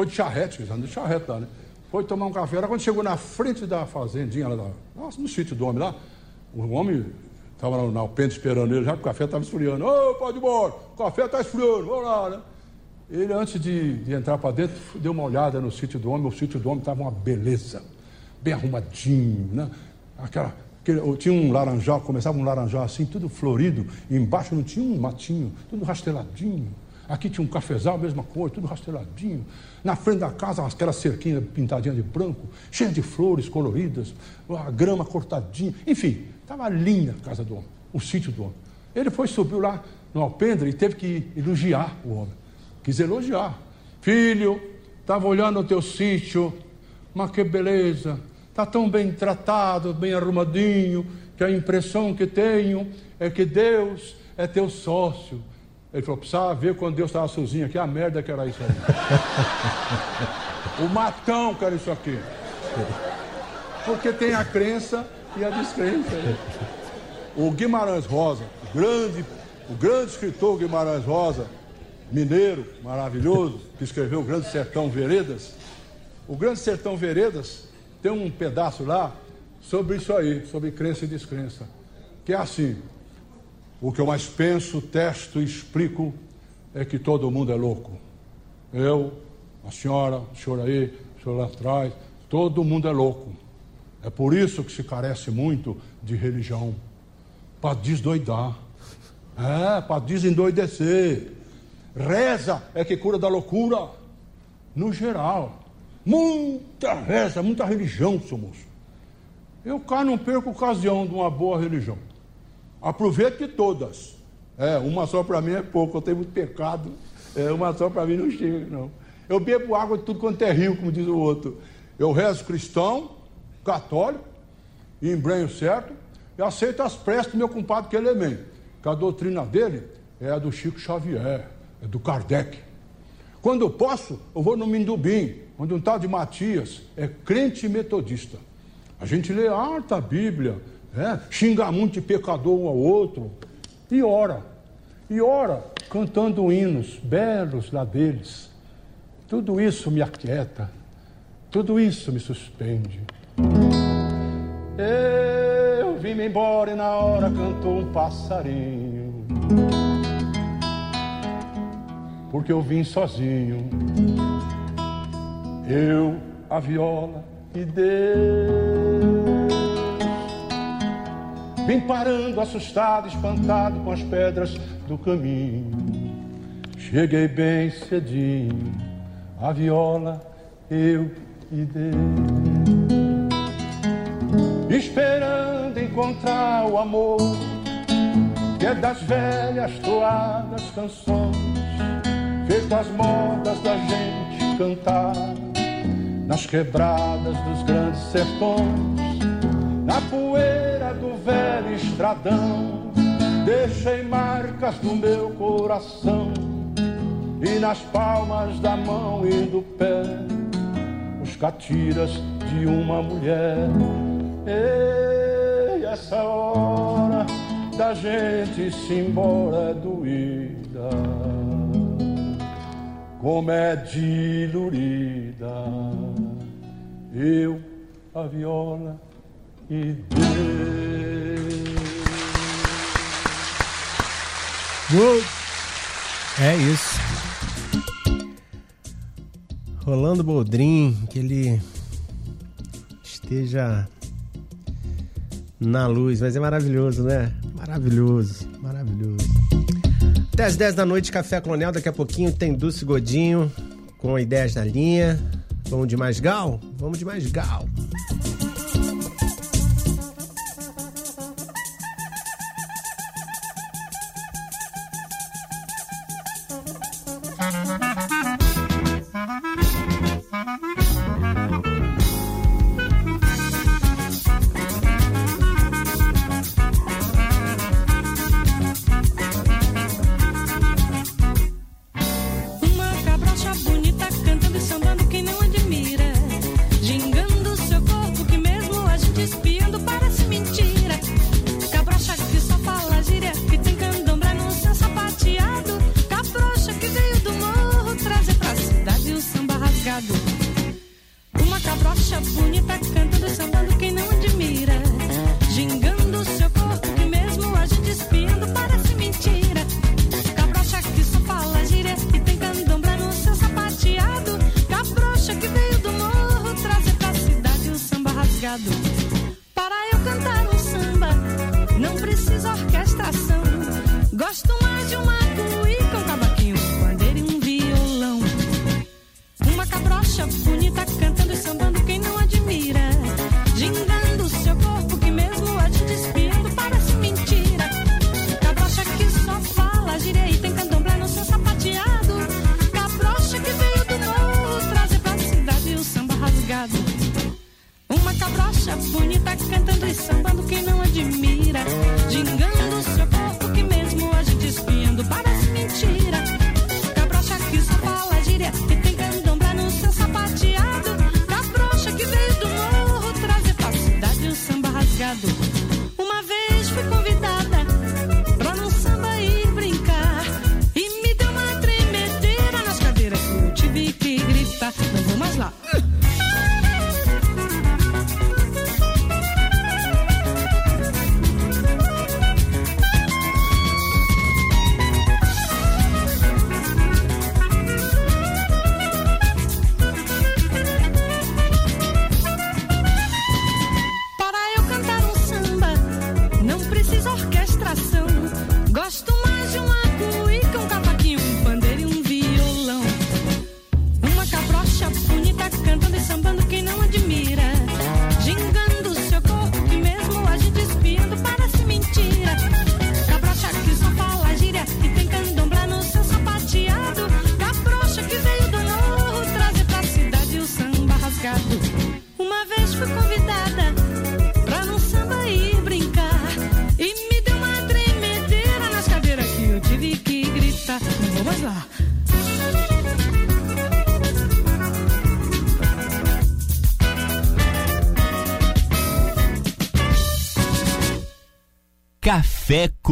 foi de charrete, de charrete lá, né? Foi tomar um café. Quando chegou na frente da fazendinha lá, no sítio do homem lá, o homem estava na, na alpendre esperando ele, já que o café estava esfriando. Ô, pode ir embora, o café está esfriando, vamos lá, né? Ele, antes de, de entrar para dentro, deu uma olhada no sítio do homem. O sítio do homem estava uma beleza, bem arrumadinho, né? Aquela, aquele, tinha um laranjal, começava um laranjal assim, tudo florido, embaixo não tinha um matinho, tudo rasteladinho. Aqui tinha um cafezal, mesma coisa, tudo rasteladinho. Na frente da casa, aquela cerquinha pintadinha de branco, cheia de flores coloridas, a grama cortadinha. Enfim, estava linda a casa do homem, o sítio do homem. Ele foi, subiu lá no alpendre e teve que elogiar o homem. Quis elogiar. Filho, estava olhando o teu sítio, mas que beleza, está tão bem tratado, bem arrumadinho, que a impressão que tenho é que Deus é teu sócio. Ele falou, precisava ver quando Deus estava sozinho aqui, a merda que era isso aí. o matão que era isso aqui. Porque tem a crença e a descrença. Né? O Guimarães Rosa, o grande, o grande escritor Guimarães Rosa, mineiro maravilhoso, que escreveu o Grande Sertão Veredas. O Grande Sertão Veredas tem um pedaço lá sobre isso aí, sobre crença e descrença. Que é assim: o que eu mais penso, testo e explico é que todo mundo é louco. Eu, a senhora, o senhor aí, o senhor lá atrás, todo mundo é louco. É por isso que se carece muito de religião para desdoidar. É, para desendoidecer. Reza é que cura da loucura. No geral. Muita reza, muita religião, seu moço. Eu cá não perco ocasião de uma boa religião. Aproveite todas. É, uma só para mim é pouco, eu tenho muito pecado. É, uma só para mim não chega, não. Eu bebo água de tudo quanto é rio, como diz o outro. Eu rezo cristão, católico, e embrenho certo, e aceito as preces do meu compadre Quelemem, que a doutrina dele é a do Chico Xavier é do Kardec. Quando eu posso, eu vou no Mindubim, onde um tal de Matias é crente metodista. A gente lê harta a Bíblia, é, xinga muito de pecador um ao outro, e ora. E ora cantando hinos belos lá deles. Tudo isso me aquieta, tudo isso me suspende. Eu vim-me embora e na hora cantou um passarinho porque eu vim sozinho. Eu, a viola e Deus. Vem parando, assustado, espantado com as pedras do caminho. Cheguei bem cedinho, a viola eu e dei. Esperando encontrar o amor, que é das velhas toadas canções, feitas modas da gente cantar nas quebradas dos grandes sertões na poeira do velho estradão, deixei marcas no meu coração e nas palmas da mão e do pé, os catiras de uma mulher. Ei, essa é hora da gente se embora é doída, como é dilurida. Eu, a viola e Deus. É isso. Rolando Boldrin, que ele esteja na luz, mas é maravilhoso, né? Maravilhoso, maravilhoso. Até às 10 da noite, Café Colonial. Daqui a pouquinho tem Dulce Godinho com ideias da linha. Vamos de mais gal? Vamos de mais gal.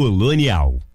Colonial.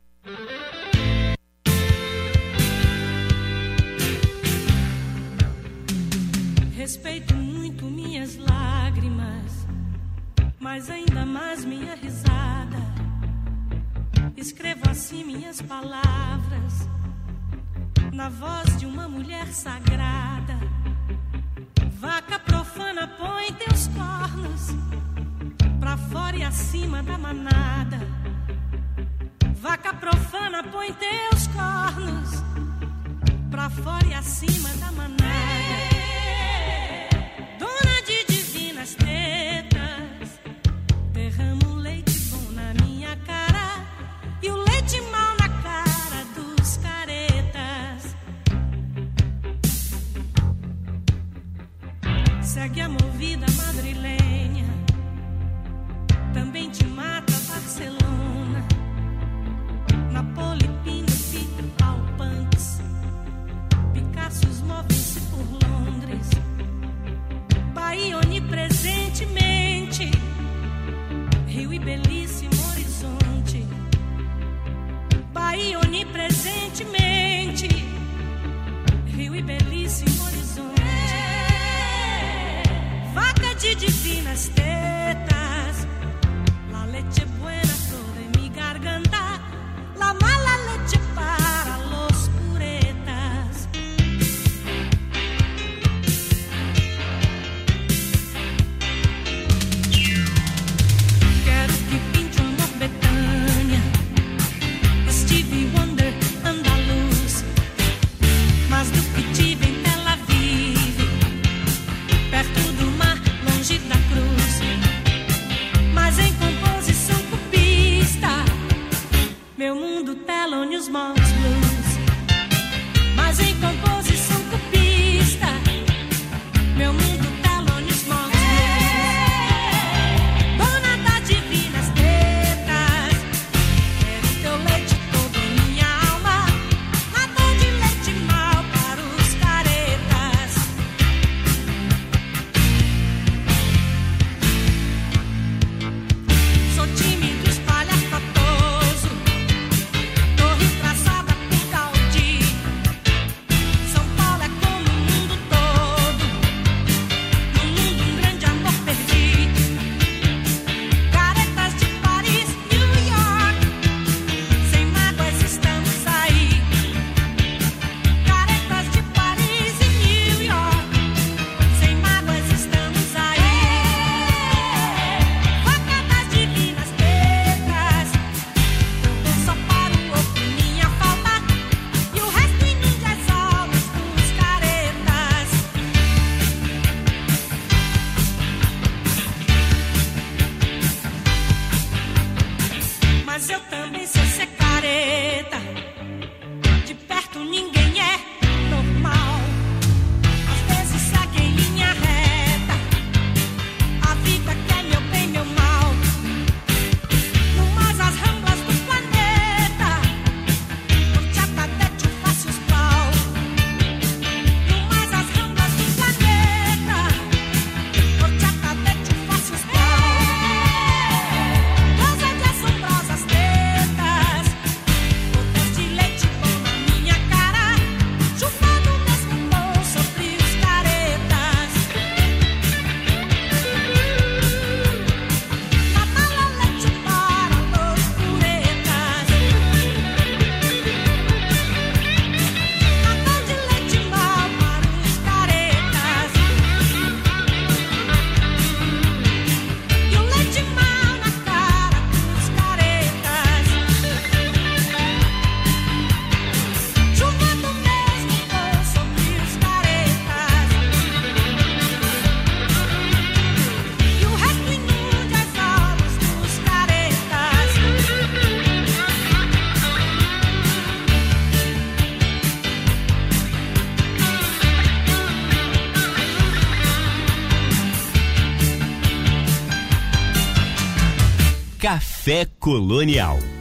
Colonial.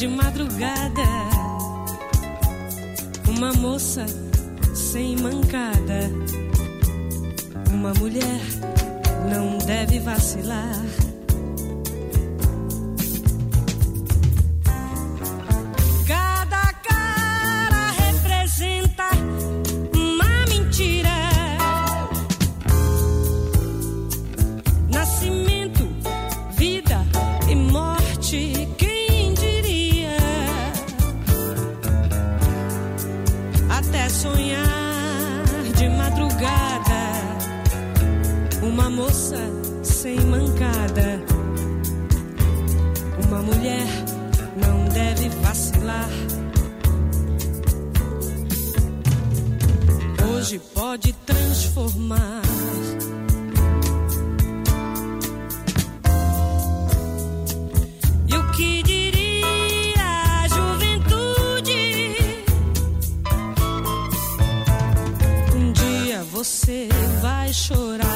de madrugada, uma moça sem mancada, uma mulher não deve vacilar. pode transformar. E o que diria a juventude? Um dia você vai chorar.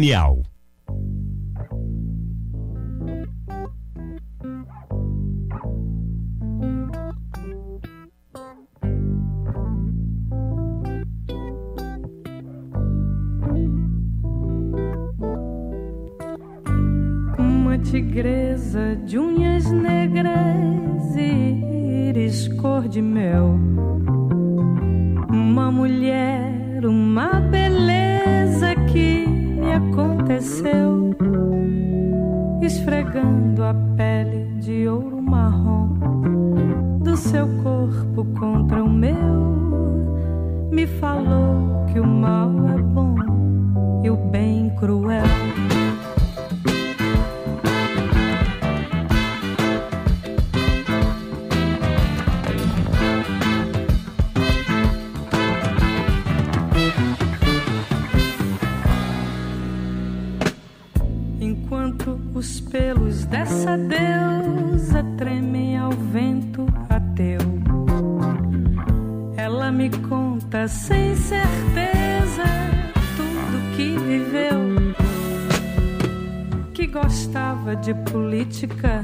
Daniel. vento ateu. Ela me conta sem certeza tudo que viveu. Que gostava de política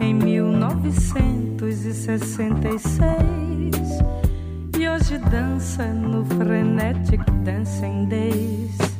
em 1966 e hoje dança no Frenetic Dancing Days.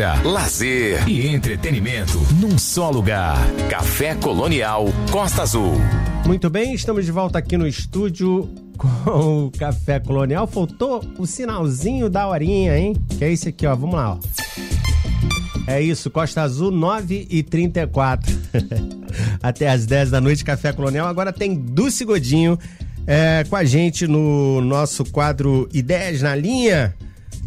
Cultura, lazer e entretenimento num só lugar. Café Colonial Costa Azul. Muito bem, estamos de volta aqui no estúdio com o Café Colonial. Faltou o sinalzinho da horinha, hein? Que é esse aqui, ó. Vamos lá, ó. É isso, Costa Azul 9 e 34. Até às 10 da noite, Café Colonial. Agora tem Dulce Godinho é, com a gente no nosso quadro Ideias na Linha.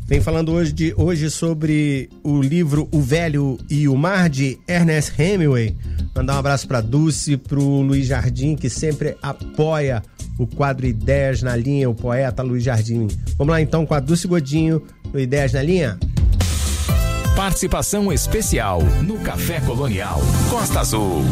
Vem falando hoje, de, hoje sobre o livro O Velho e o Mar de Ernest Hemingway. Mandar um abraço para Dulce, para o Luiz Jardim, que sempre apoia o quadro Ideias na Linha, o poeta Luiz Jardim. Vamos lá então com a Dulce Godinho no Ideias na Linha? Participação especial no Café Colonial Costa Azul.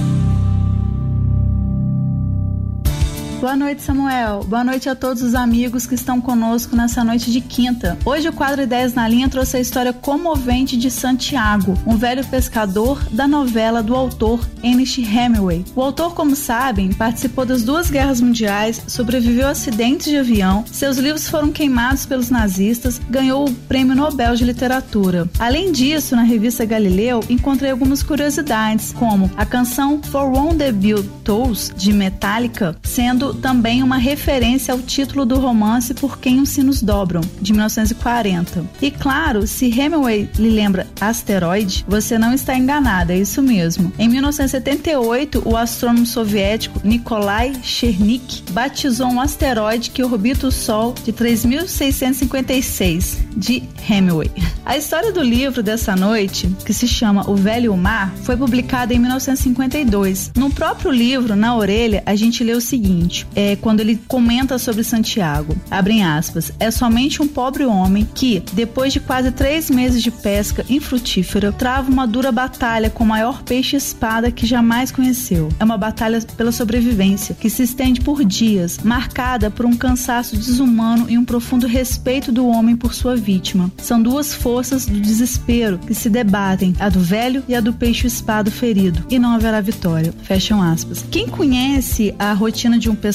Boa noite, Samuel. Boa noite a todos os amigos que estão conosco nessa noite de quinta. Hoje o quadro Ideias na Linha trouxe a história comovente de Santiago, um velho pescador da novela do autor Ernest Hemingway. O autor, como sabem, participou das duas guerras mundiais, sobreviveu a acidentes de avião, seus livros foram queimados pelos nazistas, ganhou o Prêmio Nobel de Literatura. Além disso, na revista Galileu, encontrei algumas curiosidades, como a canção For One the Bill Tolls, de Metallica, sendo também uma referência ao título do romance Por Quem os Sinos Dobram, de 1940. E claro, se Hemingway lhe lembra asteroide, você não está enganado, é isso mesmo. Em 1978, o astrônomo soviético Nikolai Chernik batizou um asteroide que orbita o Sol de 3656, de Hemingway. A história do livro dessa noite, que se chama O Velho Mar, foi publicada em 1952. No próprio livro, na orelha, a gente lê o seguinte: é, quando ele comenta sobre Santiago, abrem aspas, é somente um pobre homem que, depois de quase três meses de pesca infrutífera, trava uma dura batalha com o maior peixe-espada que jamais conheceu. É uma batalha pela sobrevivência, que se estende por dias, marcada por um cansaço desumano e um profundo respeito do homem por sua vítima. São duas forças do desespero que se debatem, a do velho e a do peixe-espada ferido, e não haverá vitória. Fecham aspas. Quem conhece a rotina de um pescador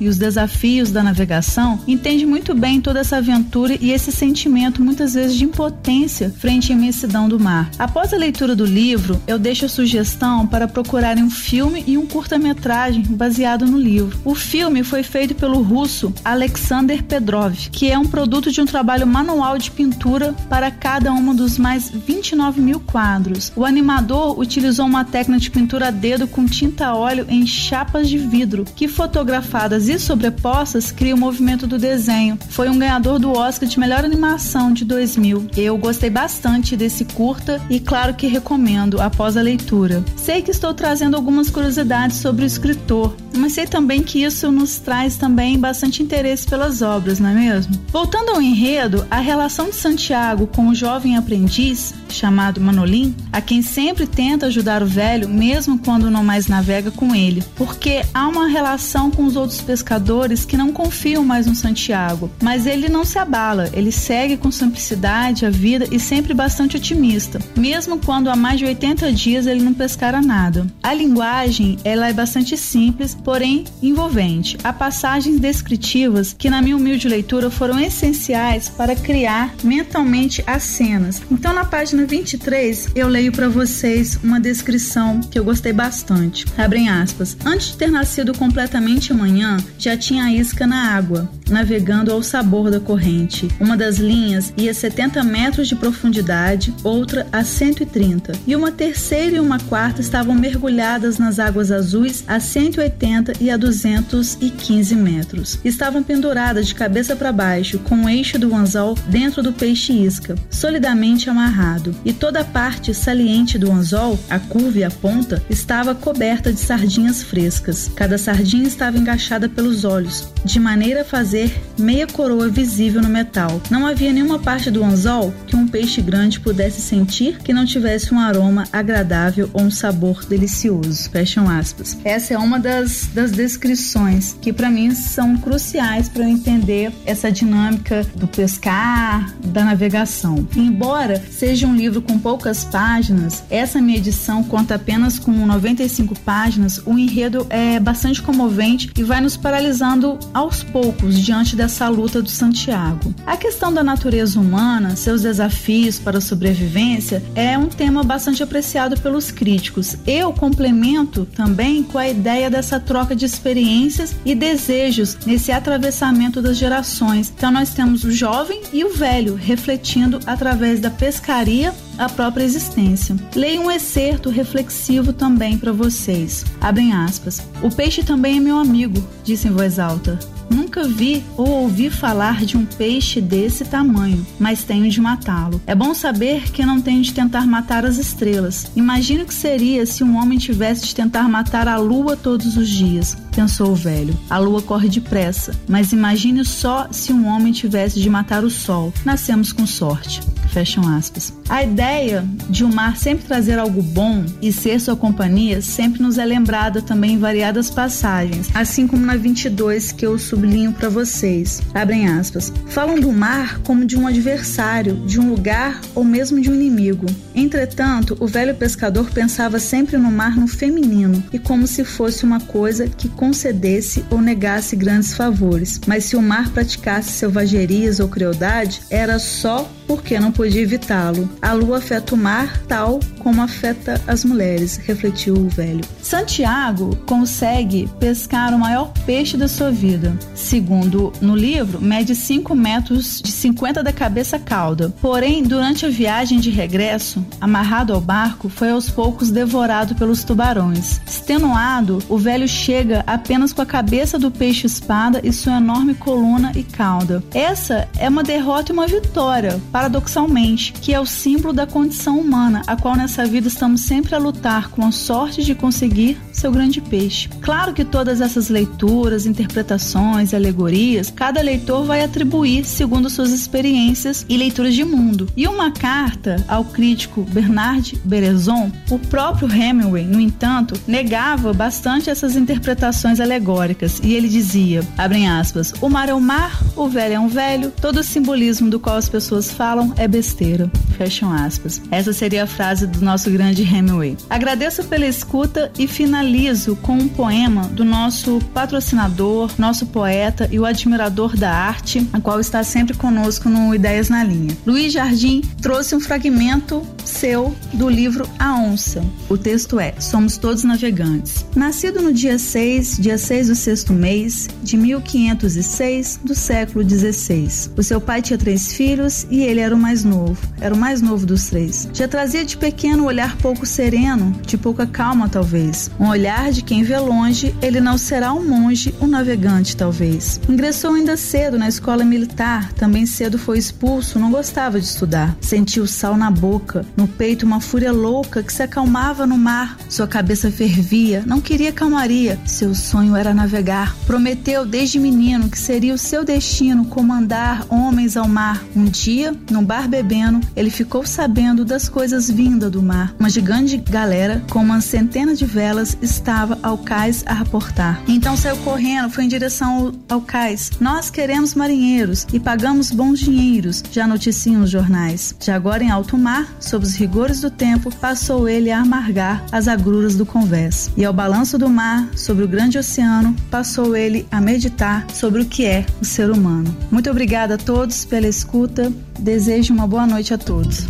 e os desafios da navegação entende muito bem toda essa aventura e esse sentimento muitas vezes de impotência frente à imensidão do mar. Após a leitura do livro, eu deixo a sugestão para procurarem um filme e um curta-metragem baseado no livro. O filme foi feito pelo russo Alexander Pedrov, que é um produto de um trabalho manual de pintura para cada um dos mais 29 mil quadros. O animador utilizou uma técnica de pintura a dedo com tinta a óleo em chapas de vidro, que fotografadas e sobrepostas cria o movimento do desenho. Foi um ganhador do Oscar de melhor animação de 2000. Eu gostei bastante desse curta e claro que recomendo após a leitura. Sei que estou trazendo algumas curiosidades sobre o escritor, mas sei também que isso nos traz também bastante interesse pelas obras, não é mesmo? Voltando ao enredo, a relação de Santiago com o jovem aprendiz, chamado Manolim, a quem sempre tenta ajudar o velho, mesmo quando não mais navega com ele, porque há uma relação com os outros pescadores que não confiam mais no Santiago, mas ele não se abala, ele segue com simplicidade a vida e sempre bastante otimista, mesmo quando há mais de 80 dias ele não pescara nada. A linguagem, ela é bastante simples, porém envolvente. Há passagens descritivas que na minha humilde leitura foram essenciais para criar mentalmente as cenas. Então na página 23 eu leio para vocês uma descrição que eu gostei bastante. Abrem aspas. Antes de ter nascido completamente amanhã, já tinha a isca na água, navegando ao sabor da corrente. Uma das linhas ia a 70 metros de profundidade, outra a 130, e uma terceira e uma quarta estavam mergulhadas nas águas azuis a 180 e a 215 metros. Estavam penduradas de cabeça para baixo, com o eixo do anzol dentro do peixe isca, solidamente amarrado, e toda a parte saliente do anzol, a curva e a ponta, estava coberta de sardinhas frescas. Cada sardinha estava engaixada pelos olhos, de maneira a fazer meia coroa visível no metal. Não havia nenhuma parte do anzol que um peixe grande pudesse sentir que não tivesse um aroma agradável ou um sabor delicioso. Fecham aspas. Essa é uma das, das descrições que para mim são cruciais para eu entender essa dinâmica do pescar, da navegação. Embora seja um livro com poucas páginas, essa minha edição conta apenas com 95 páginas. O enredo é bastante comovente e vai nos paralisando aos poucos diante dessa luta do Santiago. A questão da natureza humana, seus desafios para a sobrevivência, é um tema bastante apreciado pelos críticos. Eu complemento também com a ideia dessa troca de experiências e desejos nesse atravessamento das gerações. Então nós temos o jovem e o velho refletindo através da pescaria a própria existência. Leio um excerto reflexivo também para vocês. Abrem aspas. O peixe também é meu amigo, disse em voz alta. Nunca vi ou ouvi falar de um peixe desse tamanho, mas tenho de matá-lo. É bom saber que não tenho de tentar matar as estrelas. Imagine o que seria se um homem tivesse de tentar matar a lua todos os dias, pensou o velho. A lua corre depressa, mas imagine só se um homem tivesse de matar o sol. Nascemos com sorte. Fecham aspas. A ideia de o mar sempre trazer algo bom e ser sua companhia sempre nos é lembrada também em variadas passagens, assim como na 22 que eu sublinho para vocês. Abrem aspas. Falam do mar como de um adversário, de um lugar ou mesmo de um inimigo. Entretanto, o velho pescador pensava sempre no mar no feminino e como se fosse uma coisa que concedesse ou negasse grandes favores. Mas se o mar praticasse selvagerias ou crueldade, era só porque não podia evitá-lo. A lua afeta o mar tal como afeta as mulheres, refletiu o velho. Santiago consegue pescar o maior peixe da sua vida. Segundo no livro, mede 5 metros de 50 da cabeça cauda. Porém, durante a viagem de regresso, amarrado ao barco, foi aos poucos devorado pelos tubarões. Extenuado, o velho chega apenas com a cabeça do peixe espada e sua enorme coluna e cauda. Essa é uma derrota e uma vitória paradoxalmente, que é o símbolo da condição humana, a qual nessa vida estamos sempre a lutar com a sorte de conseguir seu grande peixe. Claro que todas essas leituras, interpretações e alegorias, cada leitor vai atribuir segundo suas experiências e leituras de mundo. E uma carta ao crítico Bernard Berezon, o próprio Hemingway, no entanto, negava bastante essas interpretações alegóricas e ele dizia, abrem aspas, o mar é o mar, o velho é um velho, todo o simbolismo do qual as pessoas falam é besteira. Fecham aspas. Essa seria a frase do nosso grande Hemingway. Agradeço pela escuta e finalizo com um poema do nosso patrocinador, nosso poeta e o admirador da arte, a qual está sempre conosco no Ideias na Linha. Luiz Jardim trouxe um fragmento seu do livro A Onça. O texto é: Somos todos navegantes. Nascido no dia 6, dia 6 do sexto mês de 1506 do século 16. O seu pai tinha três filhos e ele era o mais novo, era o mais novo dos três. Já trazia de pequeno um olhar pouco sereno, de pouca calma talvez. Um olhar de quem vê longe, ele não será um monge, um navegante talvez. Ingressou ainda cedo na escola militar, também cedo foi expulso, não gostava de estudar. Sentiu sal na boca, no peito uma fúria louca que se acalmava no mar. Sua cabeça fervia, não queria calmaria, seu sonho era navegar. Prometeu desde menino que seria o seu destino comandar homens ao mar. Um dia, num bar bebendo, ele ficou sabendo das coisas vindas do mar. Uma gigante galera com uma centena de velas estava ao cais a reportar. Então saiu correndo, foi em direção ao, ao cais. Nós queremos marinheiros e pagamos bons dinheiros, já noticiam os jornais. De agora em alto mar, sob os rigores do tempo, passou ele a amargar as agruras do convés. E ao balanço do mar, sobre o grande oceano, passou ele a meditar sobre o que é o ser humano. Muito obrigada a todos pela escuta. Desejo uma boa noite a todos.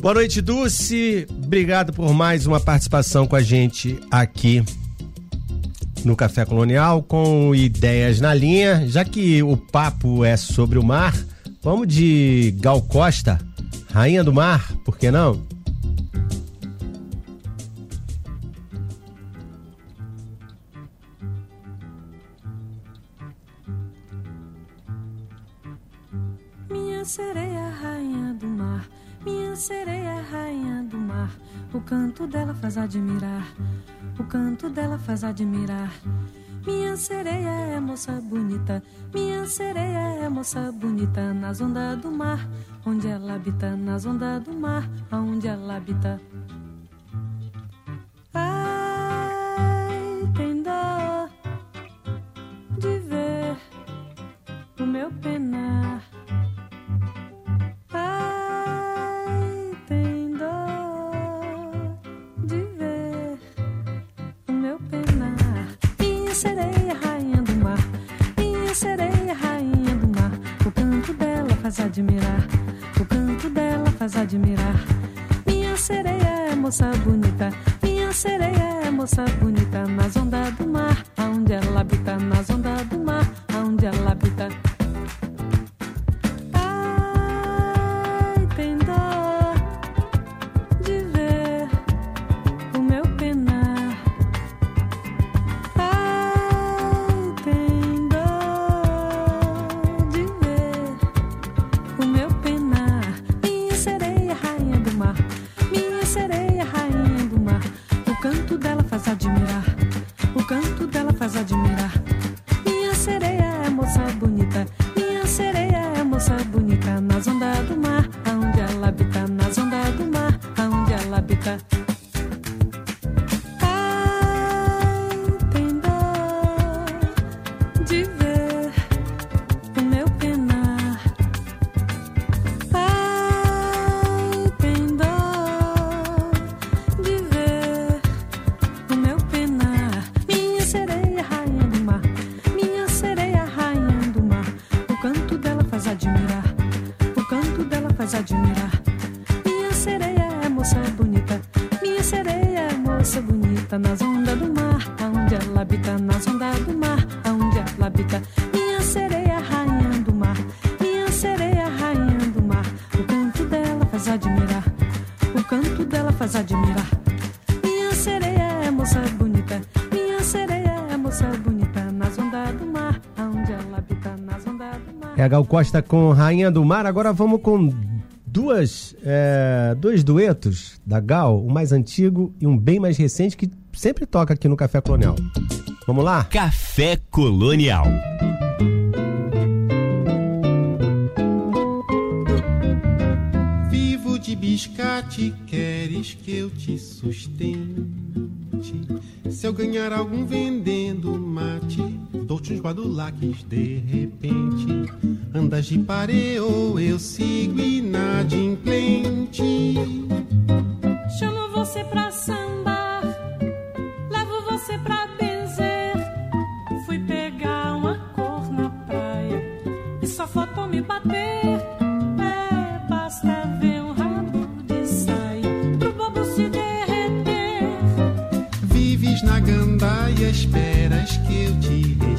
Boa noite, Dulce. Obrigado por mais uma participação com a gente aqui no Café Colonial com ideias na linha. Já que o papo é sobre o mar, vamos de Gal Costa, Rainha do Mar, por que não? O canto dela faz admirar. O canto dela faz admirar. Minha sereia é moça bonita. Minha sereia é moça bonita. Nas ondas do mar, onde ela habita. Nas ondas do mar, aonde ela habita. Ai, tem dó de ver o meu penar. Sereia, rainha do mar. Minha sereia, rainha do mar. O canto dela faz admirar. O canto dela faz admirar. Minha sereia é moça bonita. Minha sereia é moça bonita. Nas ondas do mar, aonde ela habita. Nas ondas do mar, aonde ela habita. Faz admirar. Minha sereia é moça bonita. Minha sereia é moça bonita. Nas ondas do mar, aonde ela habita. Nas ondas do mar. É a Gal Costa com Rainha do Mar. Agora vamos com duas, é, dois duetos da Gal, um mais antigo e um bem mais recente que sempre toca aqui no Café Colonial. Vamos lá? Café Colonial. Sustente? Se eu ganhar algum vendendo mate, dou-te uns guadulaques de repente. Andas de pareo, eu sigo inadimplente. Chamo você pra sambar, levo você pra benzer. Fui pegar uma cor na praia e só faltou me bater. Esperas que eu te respeite.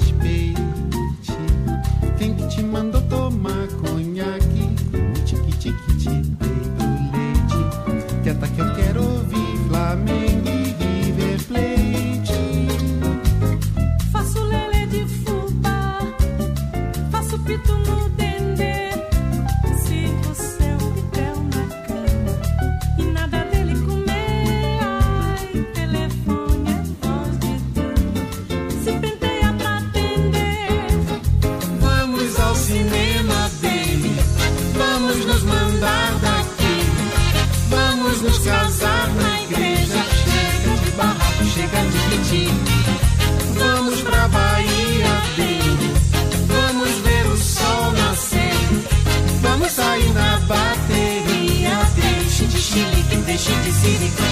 chique, cínico,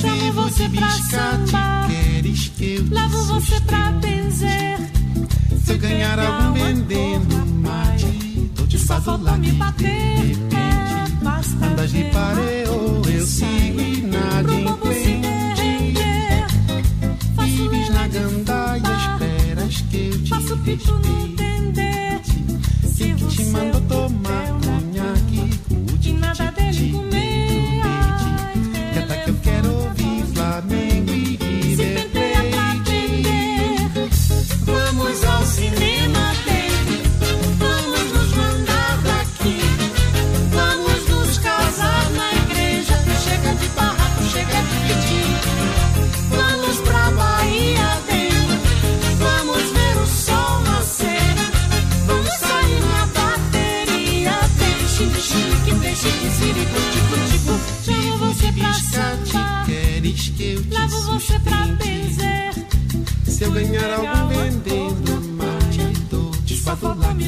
Chamo você pra sambar, levo você pra benzer. Se eu ganhar algum vendendo mate, Tô dou de fazolar me bater. De repente, é, basta andas de pareo, eu sigo e nada entende. Vives na gandaia, esperas que eu te Faço pito no dedo.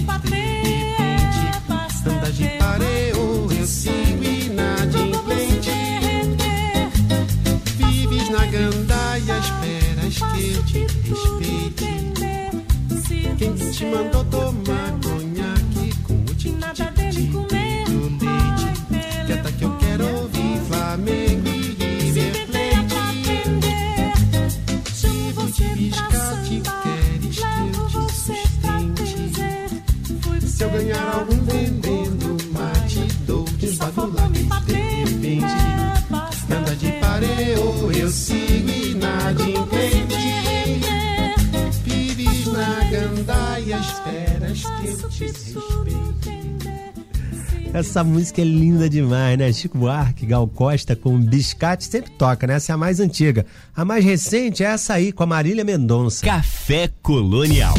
bater. Depende, de pareo, eu sigo e nada na que te. Essa música é linda demais, né? Chico Buarque, Gal Costa com Biscate sempre toca, né? Essa é a mais antiga. A mais recente é essa aí com a Marília Mendonça. Café Colonial.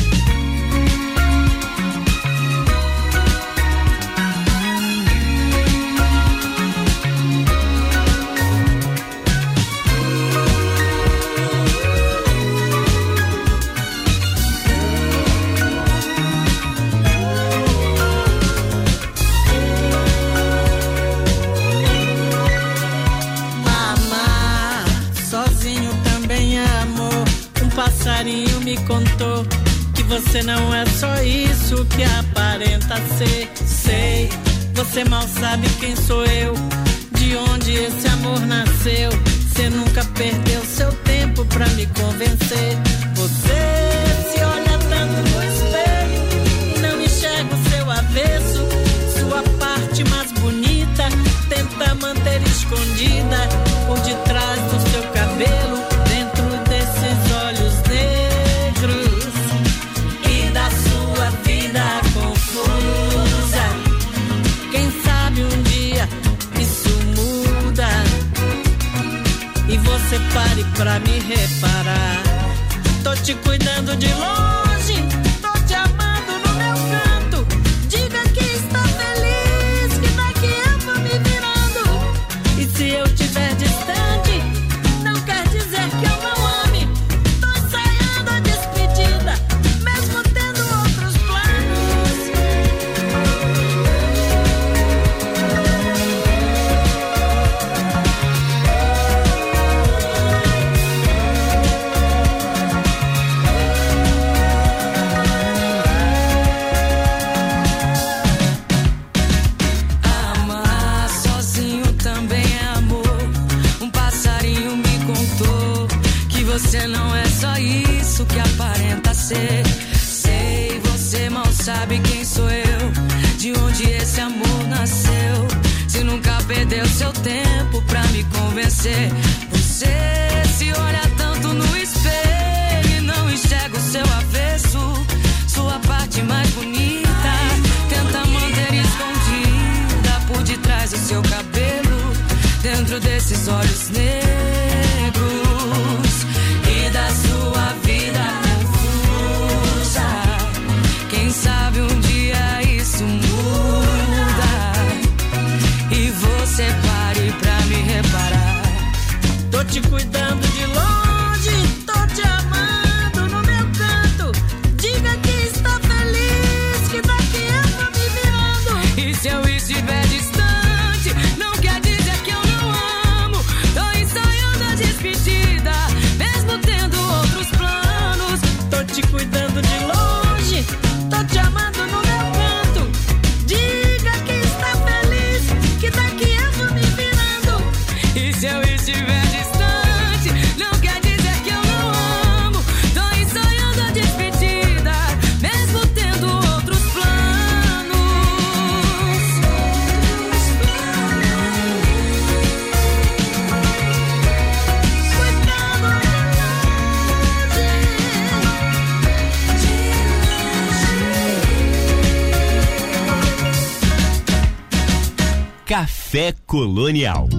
Café Colonial.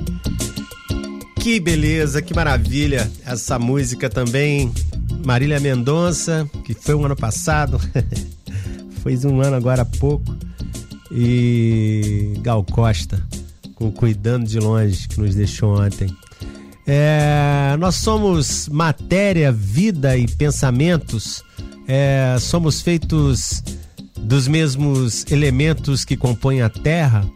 Que beleza, que maravilha essa música também. Marília Mendonça, que foi um ano passado, fez um ano agora há pouco. E Gal Costa, com Cuidando de Longe, que nos deixou ontem. É, nós somos matéria, vida e pensamentos. É, somos feitos dos mesmos elementos que compõem a Terra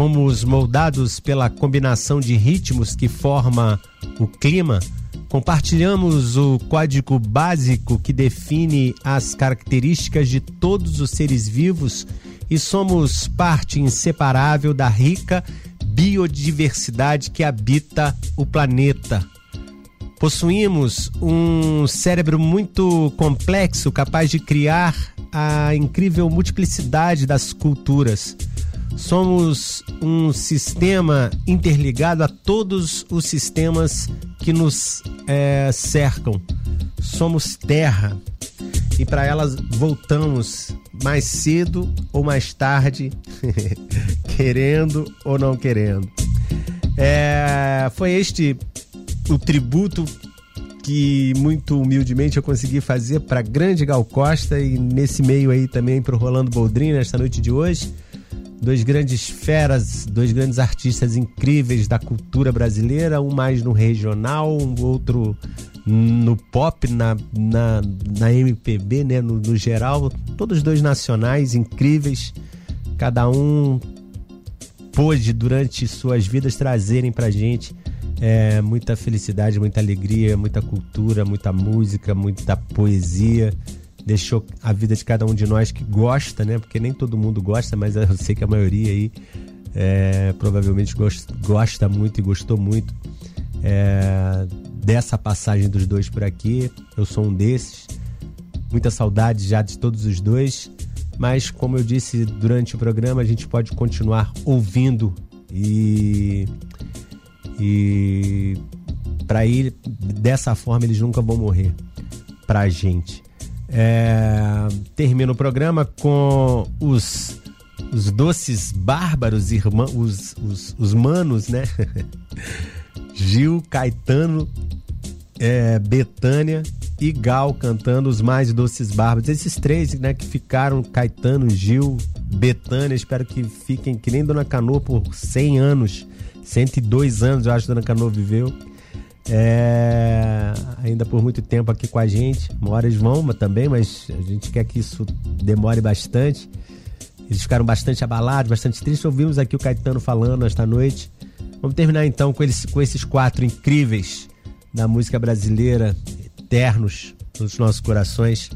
fomos moldados pela combinação de ritmos que forma o clima, compartilhamos o código básico que define as características de todos os seres vivos e somos parte inseparável da rica biodiversidade que habita o planeta. Possuímos um cérebro muito complexo, capaz de criar a incrível multiplicidade das culturas. Somos um sistema interligado a todos os sistemas que nos é, cercam. Somos terra e para elas voltamos mais cedo ou mais tarde, querendo ou não querendo. É, foi este o tributo que muito humildemente eu consegui fazer para grande Gal Costa e nesse meio aí também para o Rolando Boldrin nesta noite de hoje. Dois grandes feras, dois grandes artistas incríveis da cultura brasileira, um mais no regional, um outro no pop, na, na, na MPB, né, no, no geral. Todos dois nacionais incríveis, cada um pôde durante suas vidas trazerem pra gente é, muita felicidade, muita alegria, muita cultura, muita música, muita poesia. Deixou a vida de cada um de nós que gosta, né? Porque nem todo mundo gosta, mas eu sei que a maioria aí é, provavelmente gosta, gosta muito e gostou muito é, dessa passagem dos dois por aqui. Eu sou um desses. Muita saudade já de todos os dois. Mas, como eu disse durante o programa, a gente pode continuar ouvindo e e para ir dessa forma eles nunca vão morrer pra gente. É, o programa com os os doces bárbaros irmãos, os, os, os manos, né? Gil, Caetano, é, Betânia e Gal cantando os mais doces bárbaros. Esses três, né, que ficaram, Caetano, Gil, Betânia, espero que fiquem que nem Dona Canoa por 100 anos 102 anos, eu acho, que Dona Canoa viveu. É, ainda por muito tempo aqui com a gente. Uma hora vão também, mas a gente quer que isso demore bastante. Eles ficaram bastante abalados, bastante tristes. Ouvimos aqui o Caetano falando esta noite. Vamos terminar então com, eles, com esses quatro incríveis da música brasileira, eternos nos nossos corações.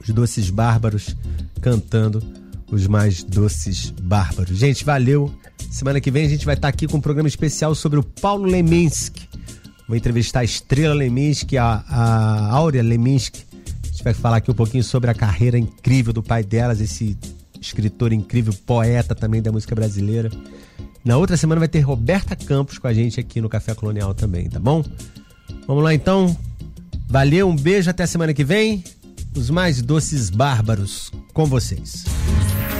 Os doces bárbaros cantando os mais doces bárbaros. Gente, valeu. Semana que vem a gente vai estar aqui com um programa especial sobre o Paulo Leminski. Vou entrevistar a Estrela Leminski, a, a Áurea Leminski. A gente vai falar aqui um pouquinho sobre a carreira incrível do pai delas, esse escritor incrível, poeta também da música brasileira. Na outra semana vai ter Roberta Campos com a gente aqui no Café Colonial também, tá bom? Vamos lá então. Valeu, um beijo, até a semana que vem. Os mais doces bárbaros com vocês.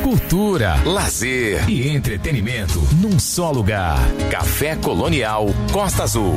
Cultura, lazer e entretenimento num só lugar. Café Colonial Costa Azul.